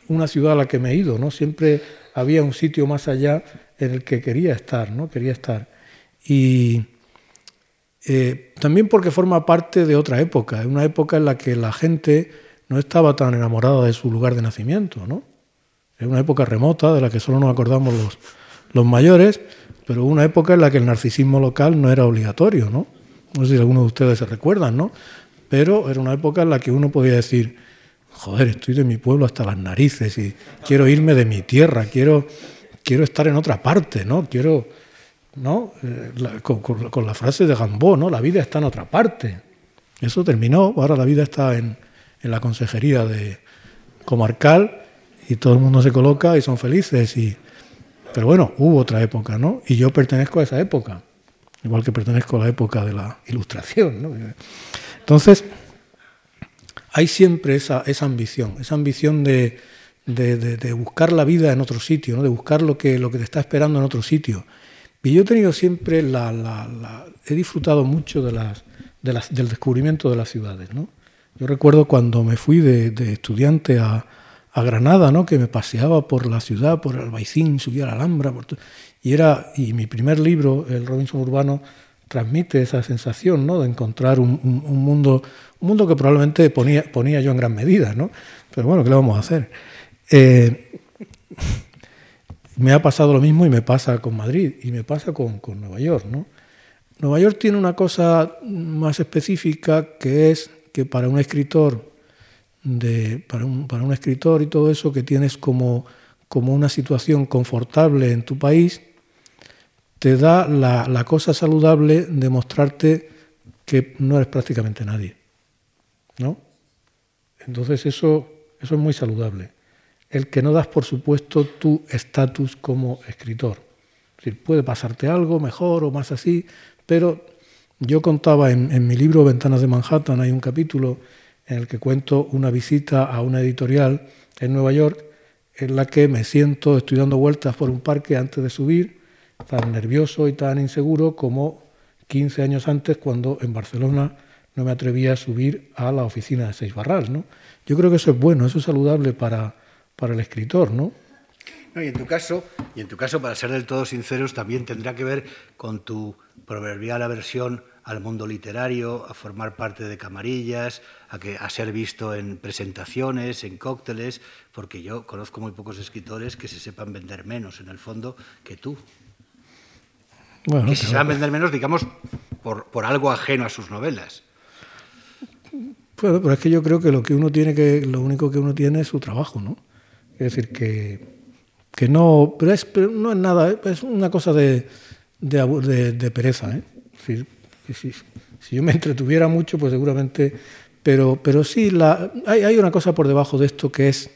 una ciudad a la que me he ido, ¿no? Siempre había un sitio más allá en el que quería estar, ¿no? Quería estar. Y, eh, también porque forma parte de otra época, una época en la que la gente no estaba tan enamorada de su lugar de nacimiento, ¿no? Es una época remota de la que solo nos acordamos los, los mayores, pero una época en la que el narcisismo local no era obligatorio, ¿no? No sé si algunos de ustedes se recuerdan, ¿no? Pero era una época en la que uno podía decir, joder, estoy de mi pueblo hasta las narices y quiero irme de mi tierra, quiero, quiero estar en otra parte, ¿no? Quiero ¿no? Eh, con, la frase de Gambó, ¿no? la vida está en otra parte. Eso terminó, ahora la vida está en, en la consejería de comarcal y todo el mundo se coloca y son felices. Pero bueno, hubo otra época, ¿no? Y yo pertenezco a esa época, igual que pertenezco a la época de la ilustración, ¿no? Entonces, hay siempre esa, esa ambición, esa ambición de, de, buscar la vida en otro sitio, ¿no? de buscar lo que, lo que te está esperando en otro sitio. Y yo he tenido siempre la, la, he disfrutado mucho de las, de las, del descubrimiento de las ciudades. ¿no? Yo recuerdo cuando me fui de, estudiante a, a, Granada, ¿no? que me paseaba por la ciudad, por el Albaicín, subía a la Alhambra, y, era, y mi primer libro, El Robinson Urbano, transmite esa sensación ¿no? de encontrar un, un, mundo, un mundo que probablemente ponía, ponía yo en gran medida, ¿no? pero bueno, ¿qué le vamos a hacer? Eh, me ha pasado lo mismo y me pasa con Madrid y me pasa con, Nueva York. ¿no? Nueva York tiene una cosa más específica que es que para un escritor, de, para, un, para un escritor y todo eso, que tienes como, una situación confortable en tu país, te da la, cosa saludable de mostrarte que no eres prácticamente nadie. ¿no? Entonces eso es muy saludable. El que no das por supuesto tu estatus como escritor. Es decir, puede pasarte algo mejor o más así, pero yo contaba en, mi libro Ventanas de Manhattan, hay un capítulo en el que cuento una visita a una editorial en Nueva York en la que me siento, estoy dando vueltas por un parque antes de subir, tan nervioso y tan inseguro como 15 años antes cuando en Barcelona no me atrevía a subir a la oficina de Seis Barral. ¿no? Yo creo que eso es bueno, eso es saludable para, para el escritor, ¿no? y en tu caso, y en tu caso, para ser del todo sinceros, también tendrá que ver con tu proverbial aversión al mundo literario, a formar parte de camarillas, a, que, a ser visto en presentaciones, en cócteles, porque yo conozco muy pocos escritores que se sepan vender menos, en el fondo, que tú. Bueno, que se sepan vender menos, digamos, por, por algo ajeno a sus novelas. Bueno, pero es que yo creo que lo que uno tiene que, lo único que uno tiene es su trabajo, ¿no? Es decir, que que no, pero, es, no es nada, es una cosa de, de, pereza. ¿eh? Si, si, yo me entretuviera mucho, pues seguramente, pero, pero sí, la, hay, hay, una cosa por debajo de esto que es,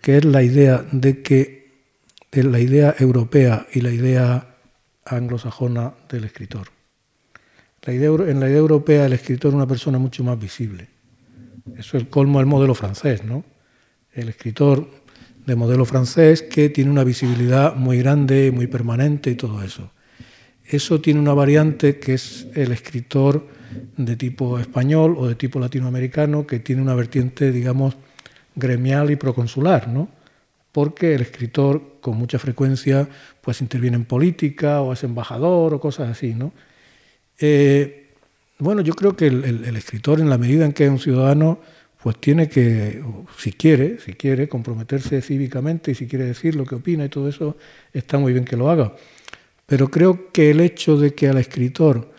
que es la idea de que la idea europea y la idea anglosajona del escritor. La idea, en la idea europea el escritor es una persona mucho más visible. Eso es el colmo del modelo francés, ¿no? El escritor de modelo francés que tiene una visibilidad muy grande, muy permanente y todo eso. Eso tiene una variante que es el escritor de tipo español o de tipo latinoamericano que tiene una vertiente, digamos, gremial y proconsular, ¿no? Porque el escritor con mucha frecuencia pues interviene en política o es embajador o cosas así, ¿no? Eh, bueno, yo creo que el escritor, en la medida en que es un ciudadano, pues tiene que, si quiere, si quiere, comprometerse cívicamente y si quiere decir lo que opina y todo eso, está muy bien que lo haga. Pero creo que el hecho de que al escritor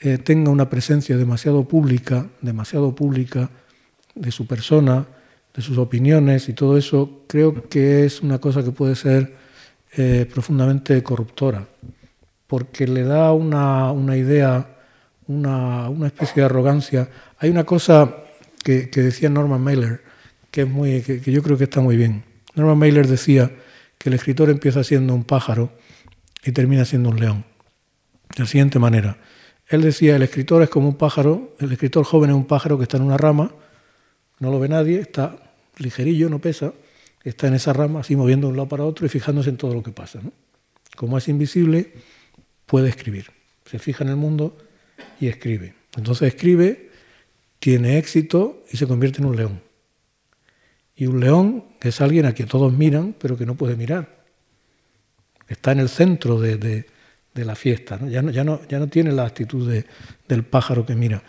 eh, tenga una presencia demasiado pública, demasiado pública de su persona, de sus opiniones y todo eso, creo que es una cosa que puede ser eh, profundamente corruptora, porque le da una, una idea, una, una especie de arrogancia. Hay una cosa que, decía Norman Mailer, que, es muy, que, yo creo que está muy bien. Norman Mailer decía que el escritor empieza siendo un pájaro y termina siendo un león. De la siguiente manera. Él decía, el escritor es como un pájaro, el escritor joven es un pájaro que está en una rama, no lo ve nadie, está ligerillo, no pesa, está en esa rama así moviendo de un lado para otro y fijándose en todo lo que pasa. Como es invisible, puede escribir. Se fija en el mundo y escribe. Entonces escribe tiene éxito y se convierte en un león. Y un león es alguien a quien todos miran, pero que no puede mirar. Está en el centro de, la fiesta. Ya, no, ya, no, ya no tiene la actitud del pájaro que mira.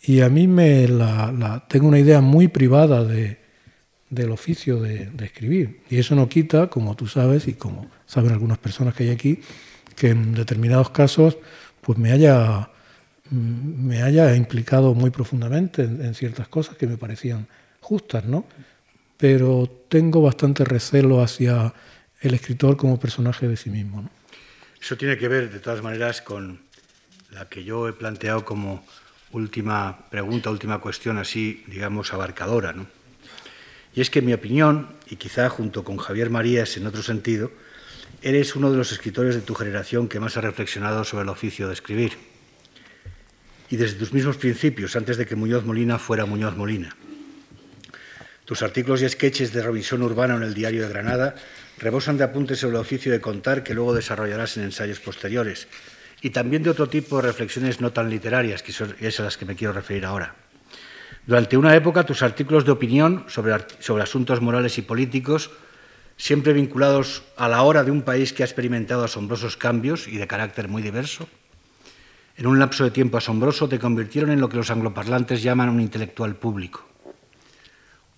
Y a mí me la, tengo una idea muy privada del oficio de, escribir. Y eso no quita, como tú sabes y como saben algunas personas que hay aquí, que en determinados casos pues me haya me haya implicado muy profundamente en, ciertas cosas que me parecían justas, ¿no? Pero tengo bastante recelo hacia el escritor como personaje de sí mismo. Eso tiene que ver, de todas maneras, con la que yo he planteado como última pregunta, última cuestión, así, digamos, abarcadora, ¿no? Y es que, en mi opinión, y quizá junto con Javier Marías en otro sentido, eres uno de los escritores de tu generación que más ha reflexionado sobre el oficio de escribir. Y desde tus mismos principios, antes de que Muñoz Molina fuera Muñoz Molina. Tus artículos y sketches de revisión urbana en el Diario de Granada rebosan de apuntes sobre el oficio de contar que luego desarrollarás en ensayos posteriores, y también de otro tipo de reflexiones no tan literarias, que son esas a las que me quiero referir ahora. Durante una época, tus artículos de opinión sobre, sobre asuntos morales y políticos, siempre vinculados a la hora de un país que ha experimentado asombrosos cambios y de carácter muy diverso, en un lapso de tiempo asombroso te convirtieron en lo que los angloparlantes llaman un intelectual público.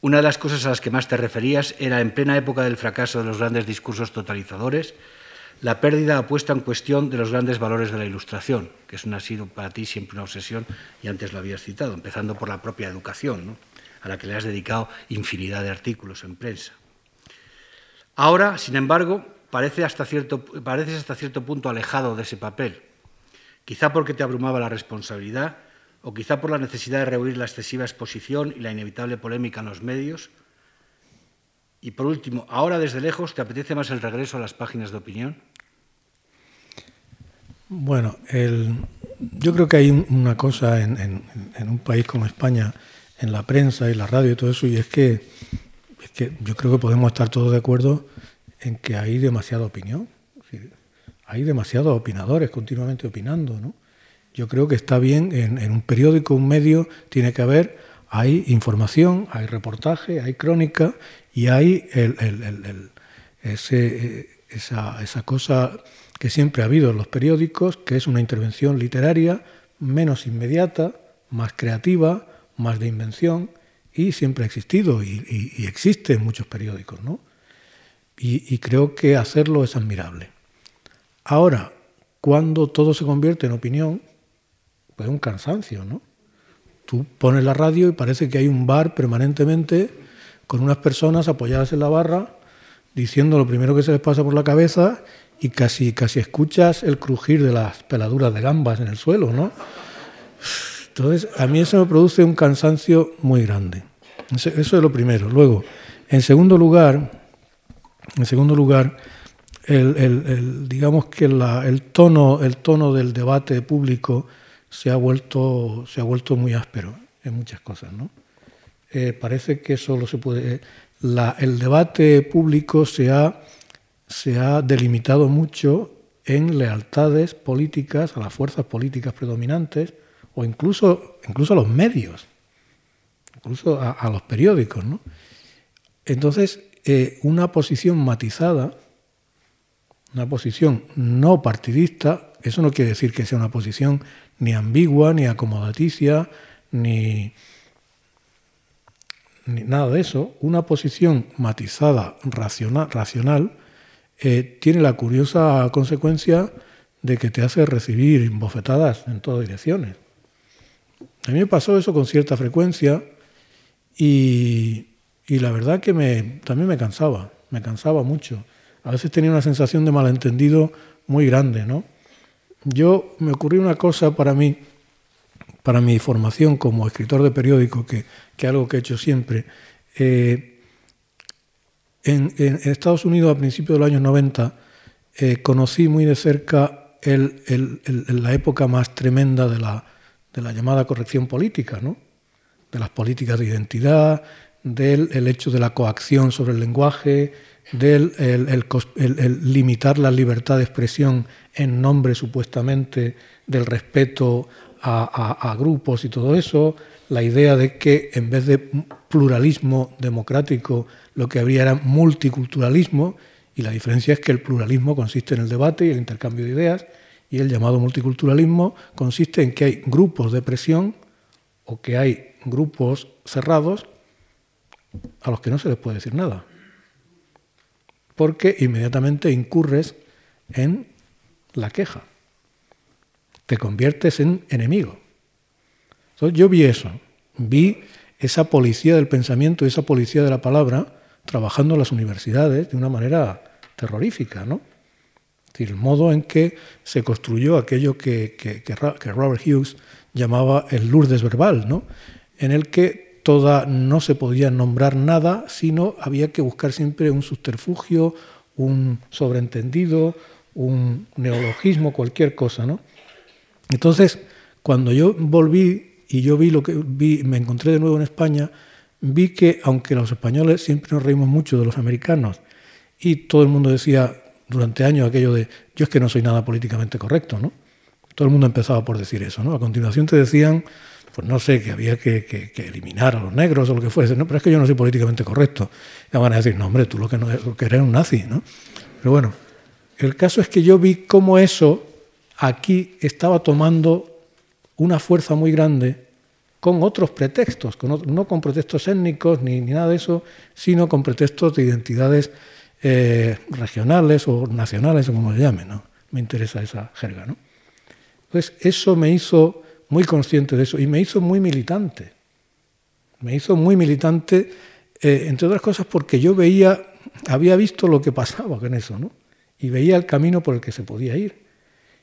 Una de las cosas a las que más te referías era, en plena época del fracaso de los grandes discursos totalizadores, la pérdida puesta en cuestión de los grandes valores de la Ilustración, que es una, ha sido para ti siempre una obsesión, y antes lo habías citado, empezando por la propia educación, a la que le has dedicado infinidad de artículos en prensa. Ahora, sin embargo, parece hasta cierto, pareces hasta cierto punto alejado de ese papel, quizá porque te abrumaba la responsabilidad o quizá por la necesidad de rehuir la excesiva exposición y la inevitable polémica en los medios. Y por último, ahora desde lejos, ¿te apetece más el regreso a las páginas de opinión? Bueno, yo creo que hay una cosa en, un país como España, en la prensa y la radio y todo eso, y es que, yo creo que podemos estar todos de acuerdo en que hay demasiada opinión. Hay demasiados opinadores continuamente opinando. ¿no? Yo creo que está bien, en, un periódico, un medio, tiene que haber, hay información, hay reportaje, hay crónica y hay ese, esa, esa cosa que siempre ha habido en los periódicos, que es una intervención literaria menos inmediata, más creativa, más de invención, y siempre ha existido y, existe en muchos periódicos, ¿no? Y, creo que hacerlo es admirable. Ahora, cuando todo se convierte en opinión, pues es un cansancio, ¿no? Tú pones la radio y parece que hay un bar permanentemente con unas personas apoyadas en la barra diciendo lo primero que se les pasa por la cabeza y casi, casi escuchas el crujir de las peladuras de gambas en el suelo, ¿no? Entonces, a mí eso me produce un cansancio muy grande. Eso es lo primero. Luego, en segundo lugar, en segundo lugar, el, digamos que el, tono, el tono del debate público se ha vuelto, se ha vuelto muy áspero en muchas cosas, ¿no? Eh, parece que solo se puede. el debate público se ha se ha delimitado mucho en lealtades políticas a las fuerzas políticas predominantes o incluso, incluso a los medios, incluso a, los periódicos. ¿no? Entonces, eh, una posición matizada, una posición no partidista, eso no quiere decir que sea una posición ni ambigua, ni acomodaticia, ni, ni nada de eso, una posición matizada, racional, eh, tiene la curiosa consecuencia de que te hace recibir bofetadas en todas direcciones. A mí me pasó eso con cierta frecuencia y, la verdad que me, también me cansaba, me cansaba mucho. A veces tenía una sensación de malentendido muy grande, ¿no? Yo me ocurrió una cosa para mí, para mi formación como escritor de periódico, que, es algo que he hecho siempre. Eh, en, Estados Unidos, a principios de los años 90, eh, conocí muy de cerca la época más tremenda de la, llamada corrección política, ¿no? de las políticas de identidad, del el hecho de la coacción sobre el lenguaje, del el, limitar la libertad de expresión en nombre supuestamente del respeto a, grupos y todo eso, la idea de que en vez de pluralismo democrático lo que habría era multiculturalismo y la diferencia es que el pluralismo consiste en el debate y el intercambio de ideas y el llamado multiculturalismo consiste en que hay grupos de presión o que hay grupos cerrados a los que no se les puede decir nada, porque inmediatamente incurres en la queja, te conviertes en enemigo. Entonces yo vi eso, vi esa policía del pensamiento, esa policía de la palabra, trabajando en las universidades de una manera terrorífica, ¿no? El modo en que se construyó aquello que, Robert Hughes llamaba el Lourdes verbal, ¿no? En el que toda no se podía nombrar nada, sino había que buscar siempre un subterfugio, un sobreentendido, un neologismo, cualquier cosa, ¿no? Entonces, cuando yo volví y yo vi lo que vi, me encontré de nuevo en España, vi que aunque los españoles siempre nos reímos mucho de los americanos y todo el mundo decía durante años aquello de yo es que no soy nada políticamente correcto, ¿no? Todo el mundo empezaba por decir eso, ¿no? A continuación te decían, pues no sé, que había que, eliminar a los negros o lo que fuese, ¿no? Pero es que yo no soy políticamente correcto. Y van a decir, no, hombre, tú lo que, no, lo eres un nazi, ¿no? Pero bueno, el caso es que yo vi cómo eso aquí estaba tomando una fuerza muy grande con otros pretextos, no con pretextos étnicos ni, nada de eso, sino con pretextos de identidades eh, regionales o nacionales como se llame. ¿no? Me interesa esa jerga. ¿no? Entonces, eso me hizo muy consciente de eso y me hizo muy militante. Me hizo muy militante, eh, entre otras cosas, porque yo veía, había visto lo que pasaba con eso, ¿no? y veía el camino por el que se podía ir.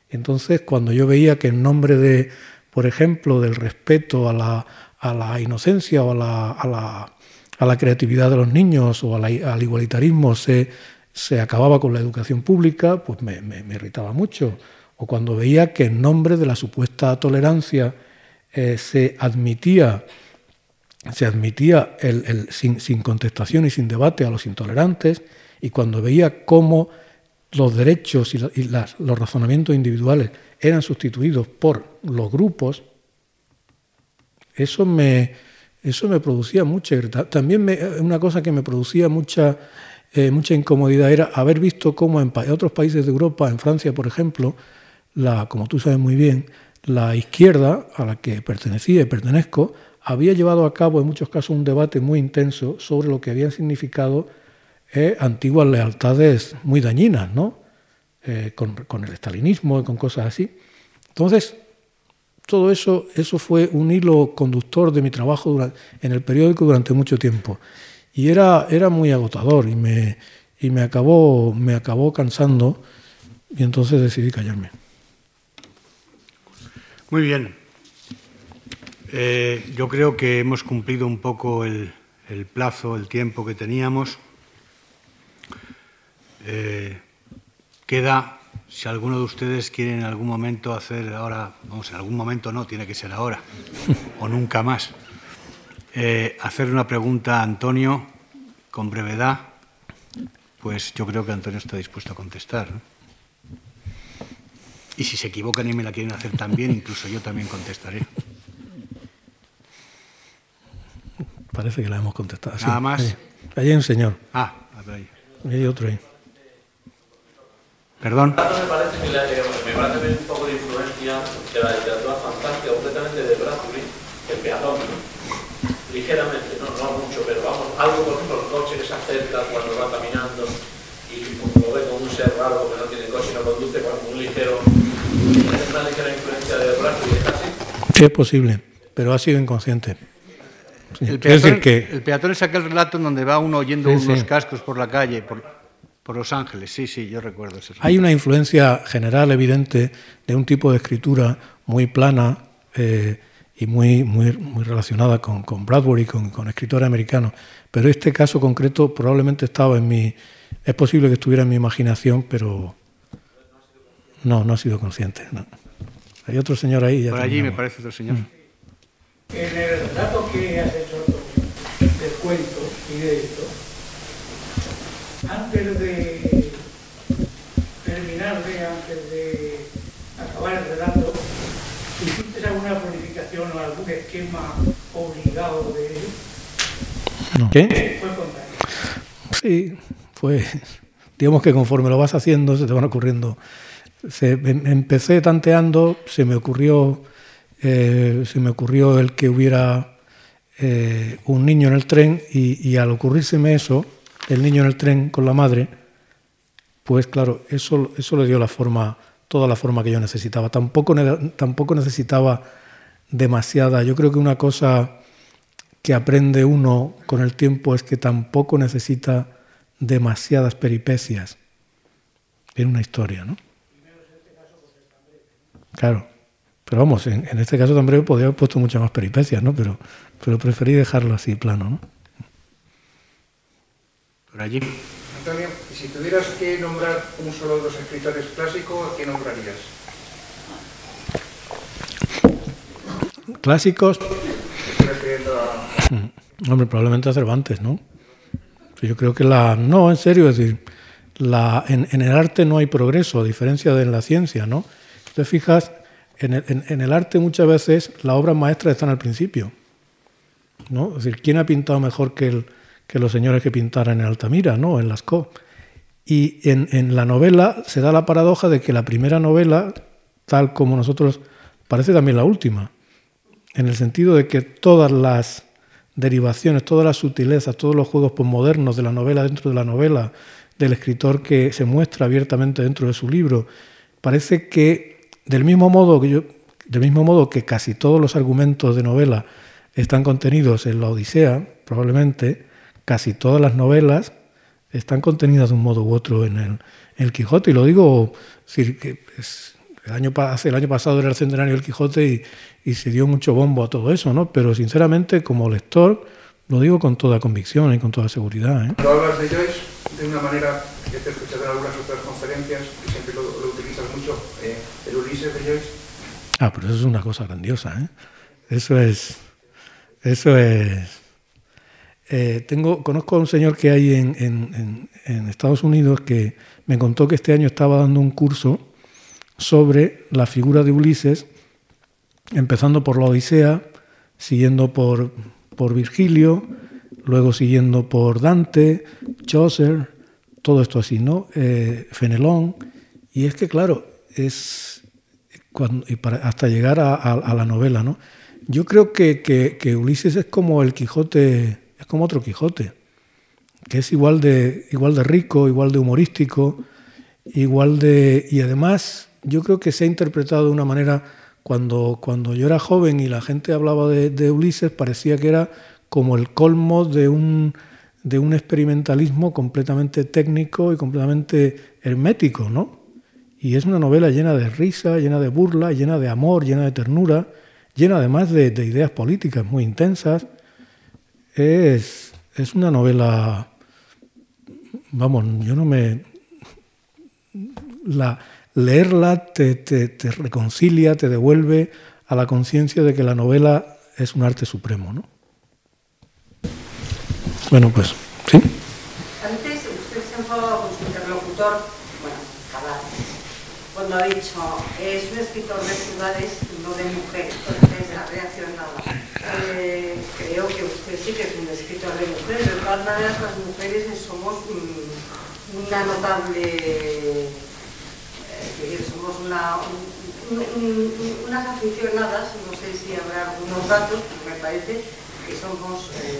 Entonces, cuando yo veía que en nombre de, por ejemplo, del respeto a la, inocencia o a la, creatividad de los niños o al igualitarismo se, acababa con la educación pública, pues me, irritaba mucho. O cuando veía que en nombre de la supuesta tolerancia eh, se admitía, se admitía sin, contestación y sin debate a los intolerantes, y cuando veía cómo los derechos y, los razonamientos individuales eran sustituidos por los grupos, eso me, eso me producía mucha También una cosa que me producía mucha, eh, mucha incomodidad era haber visto cómo en otros países de Europa, en Francia por ejemplo, como tú sabes muy bien, la izquierda a la que pertenecía y pertenezco había llevado a cabo en muchos casos un debate muy intenso sobre lo que habían significado eh, antiguas lealtades muy dañinas, ¿no? Eh, con, el estalinismo y con cosas así. Entonces, todo eso, eso fue un hilo conductor de mi trabajo en el periódico durante mucho tiempo. Y era, era muy agotador y, me, y me, acabó, me acabó cansando y entonces decidí callarme. Muy bien. Eh, yo creo que hemos cumplido un poco el, plazo, el tiempo que teníamos. Eh, queda, si alguno de ustedes quiere en algún momento hacer ahora, vamos, en algún momento no, tiene que ser ahora, o nunca más, eh, hacer una pregunta a Antonio con brevedad, pues yo creo que Antonio está dispuesto a contestar. Y si se equivocan y me la quieren hacer también, incluso yo también contestaré. Parece que la hemos contestado. Nada más. Allí, hay un señor. Ah, ahí. Y hay otro ahí. Perdón. Me parece que me parece un poco de influencia de la literatura fantástica, completamente de Bradbury, el peatón, ligeramente, no, no mucho, pero vamos, algo con los coches que se acerca cuando va caminando y lo ve como un ser raro que no tiene coche y no conduce, con un ligero, una ligera influencia de Bradbury, ¿es así? Sí, es posible, pero ha sido inconsciente. El, peatón, que... el peatón es aquel relato en donde va uno oyendo unos cascos por la calle. Por por Los Ángeles, sí, sí, yo recuerdo eso. Hay una influencia general evidente de un tipo de escritura muy plana eh, y muy, muy, muy relacionada con, con Bradbury, con, con escritores americanos, pero este caso concreto probablemente estaba en mi... Es posible que estuviera en mi imaginación, pero no, no ha sido consciente. Hay otro señor ahí. Por allí me parece otro señor. Mm. En el dato que has hecho del cuento y de esto, antes de terminar de, antes de acabar el relato, ¿hiciste alguna planificación o algún esquema obligado de no. ¿Qué? Fue Sí, fue, digamos que conforme lo vas haciendo se te van ocurriendo. Se, em, empecé tanteando, se me ocurrió, eh, se me ocurrió el que hubiera eh, un niño en el tren y, al ocurrírseme eso, el niño en el tren con la madre, pues claro, eso, eso le dio la forma, toda la forma que yo necesitaba. Tampoco, tampoco necesitaba demasiada. Yo creo que una cosa que aprende uno con el tiempo es que tampoco necesita demasiadas peripecias en una historia, ¿no? Claro, Pero vamos, en, este caso también podría haber puesto muchas más peripecias, ¿no? Pero, pero preferí dejarlo así plano, ¿no? Por allí. Antonio, si tuvieras que nombrar un solo de los escritores clásicos, ¿a qué nombrarías? Clásicos. Hombre, probablemente a Cervantes, ¿no? Yo creo que la. No, en serio, es decir, la, en, el arte no hay progreso, a diferencia de en la ciencia, ¿no? Te fijas, en el, en arte muchas veces las obras maestras están al principio, ¿no? Es decir, ¿quién ha pintado mejor que el que los señores que pintaran en Altamira, ¿no? en Lascaux. Y en, la novela se da la paradoja de que la primera novela, tal como nosotros, parece también la última, en el sentido de que todas las derivaciones, todas las sutilezas, todos los juegos posmodernos de la novela dentro de la novela, del escritor que se muestra abiertamente dentro de su libro, parece que del mismo modo que yo, del mismo modo que casi todos los argumentos de novela están contenidos en la Odisea, probablemente, casi todas las novelas están contenidas de un modo u otro en el, Quijote. Y lo digo, que el, año, el año pasado era el centenario del Quijote y, se dio mucho bombo a todo eso, ¿no? Pero sinceramente, como lector, lo digo con toda convicción y con toda seguridad. ¿eh? Hablas de Joyce de una manera que te escuchado en algunas otras conferencias, y siempre lo, utilizas mucho, eh, el Ulises de. Ah, pero eso es una cosa grandiosa, ¿eh? Eso es. Eso es eh, tengo, conozco a un señor que hay en, Estados Unidos que me contó que este año estaba dando un curso sobre la figura de Ulises, empezando por la Odisea, siguiendo por, por Virgilio, luego siguiendo por Dante, Chaucer, todo esto así, ¿no? Eh, Fenelón. Y es que, claro, es cuando, y hasta llegar a, la novela, ¿no? Yo creo que, Ulises es como el Quijote es como otro Quijote, que es igual de, igual de rico, igual de humorístico, igual de... Y además yo creo que se ha interpretado de una manera, cuando, cuando yo era joven y la gente hablaba de, Ulises, parecía que era como el colmo de un, de un experimentalismo completamente técnico y completamente hermético, ¿no? Y es una novela llena de risa, llena de burla, llena de amor, llena de ternura, llena además de ideas políticas muy intensas es, es una novela, vamos, yo no me... La, leerla te, te, reconcilia, te devuelve a la conciencia de que la novela es un arte supremo, ¿no? Bueno, pues, ¿sí? Usted interlocutor, cuando ha dicho, es un escritor de ciudades, no de mujeres, entonces ha reaccionado. Eh, creo que usted sí que es un escritor de mujeres, de todas maneras las mujeres somos una notable, eh, somos una, unas aficionadas, no sé si habrá algunos datos, pero me parece que somos, eh,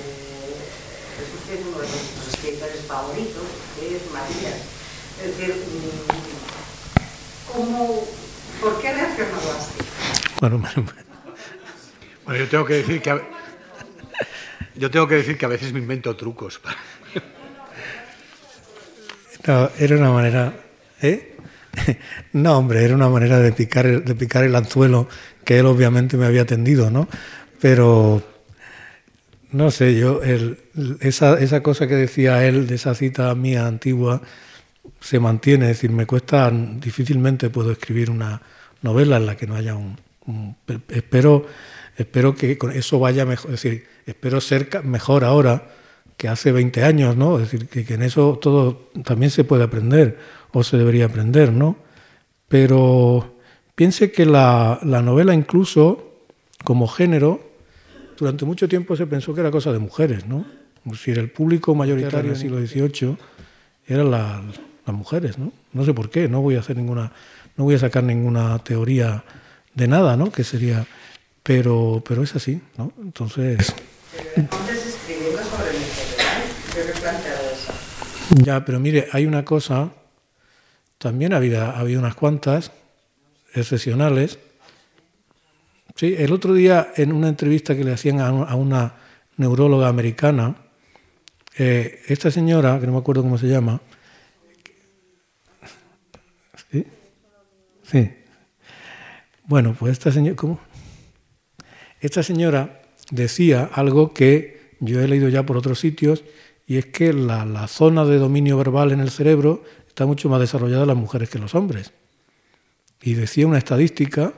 es usted uno de nuestros escritores favoritos, que es María. Es decir, ¿cómo, ¿por qué reaccionado así? Bueno, bueno, bueno, yo tengo que decir que a, yo tengo que decir que a veces me invento trucos. No, era una manera, ¿eh? No, hombre, era una manera de picar, el, de picar el anzuelo que él obviamente me había tendido, ¿no? Pero no sé, yo esa, esa cosa que decía él de esa cita mía antigua se mantiene, es decir, me cuesta difícilmente puedo escribir una novela en la que no haya un espero espero que eso vaya mejor, es decir, espero ser mejor ahora que hace 20 años, ¿no? Es decir, que, en eso todo también se puede aprender o se debería aprender, ¿no? Pero piense que la, novela incluso como género, durante mucho tiempo se pensó que era cosa de mujeres, ¿no? Decir, el público mayoritario del siglo XVIII eran mujeres, ¿no? No sé por qué, no voy a hacer ninguna, no voy a sacar ninguna teoría de nada, ¿no? Que sería pero, pero es así, ¿no? Entonces... Ya, pero mire, hay una cosa, también ha habido unas cuantas excepcionales. Sí, el otro día en una entrevista que le hacían a una neuróloga americana, eh, esta señora, que no me acuerdo cómo se llama, Sí. Bueno, pues esta señora, ¿cómo? Esta señora decía algo que yo he leído ya por otros sitios, y es que la, zona de dominio verbal en el cerebro está mucho más desarrollada en las mujeres que en los hombres. Y decía una estadística,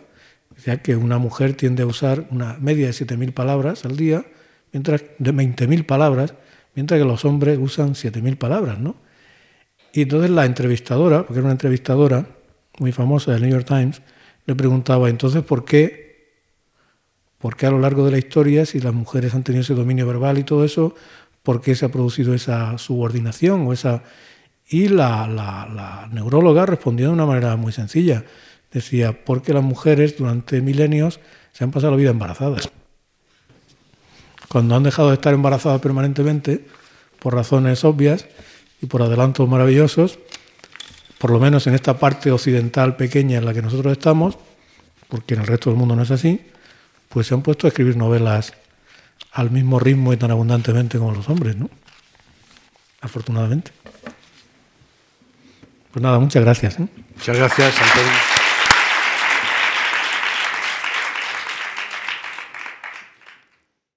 decía que una mujer tiende a usar una media de 7.000 palabras al día, mientras de 20.000 palabras, mientras que los hombres usan 7.000 palabras, ¿no? Y entonces la entrevistadora, porque era una entrevistadora muy famosa del New York Times, le preguntaba, entonces, ¿por qué, ¿por qué a lo largo de la historia, si las mujeres han tenido ese dominio verbal y todo eso, por qué se ha producido esa subordinación o esa... Y la, neuróloga respondió de una manera muy sencilla. Decía, porque las mujeres durante milenios se han pasado la vida embarazadas. Cuando han dejado de estar embarazadas permanentemente, por razones obvias y por adelantos maravillosos, por lo menos en esta parte occidental pequeña en la que nosotros estamos, porque en el resto del mundo no es así, pues se han puesto a escribir novelas al mismo ritmo y tan abundantemente como los hombres, ¿no? Afortunadamente. Pues nada, muchas gracias. ¿eh? Muchas gracias, Antonio.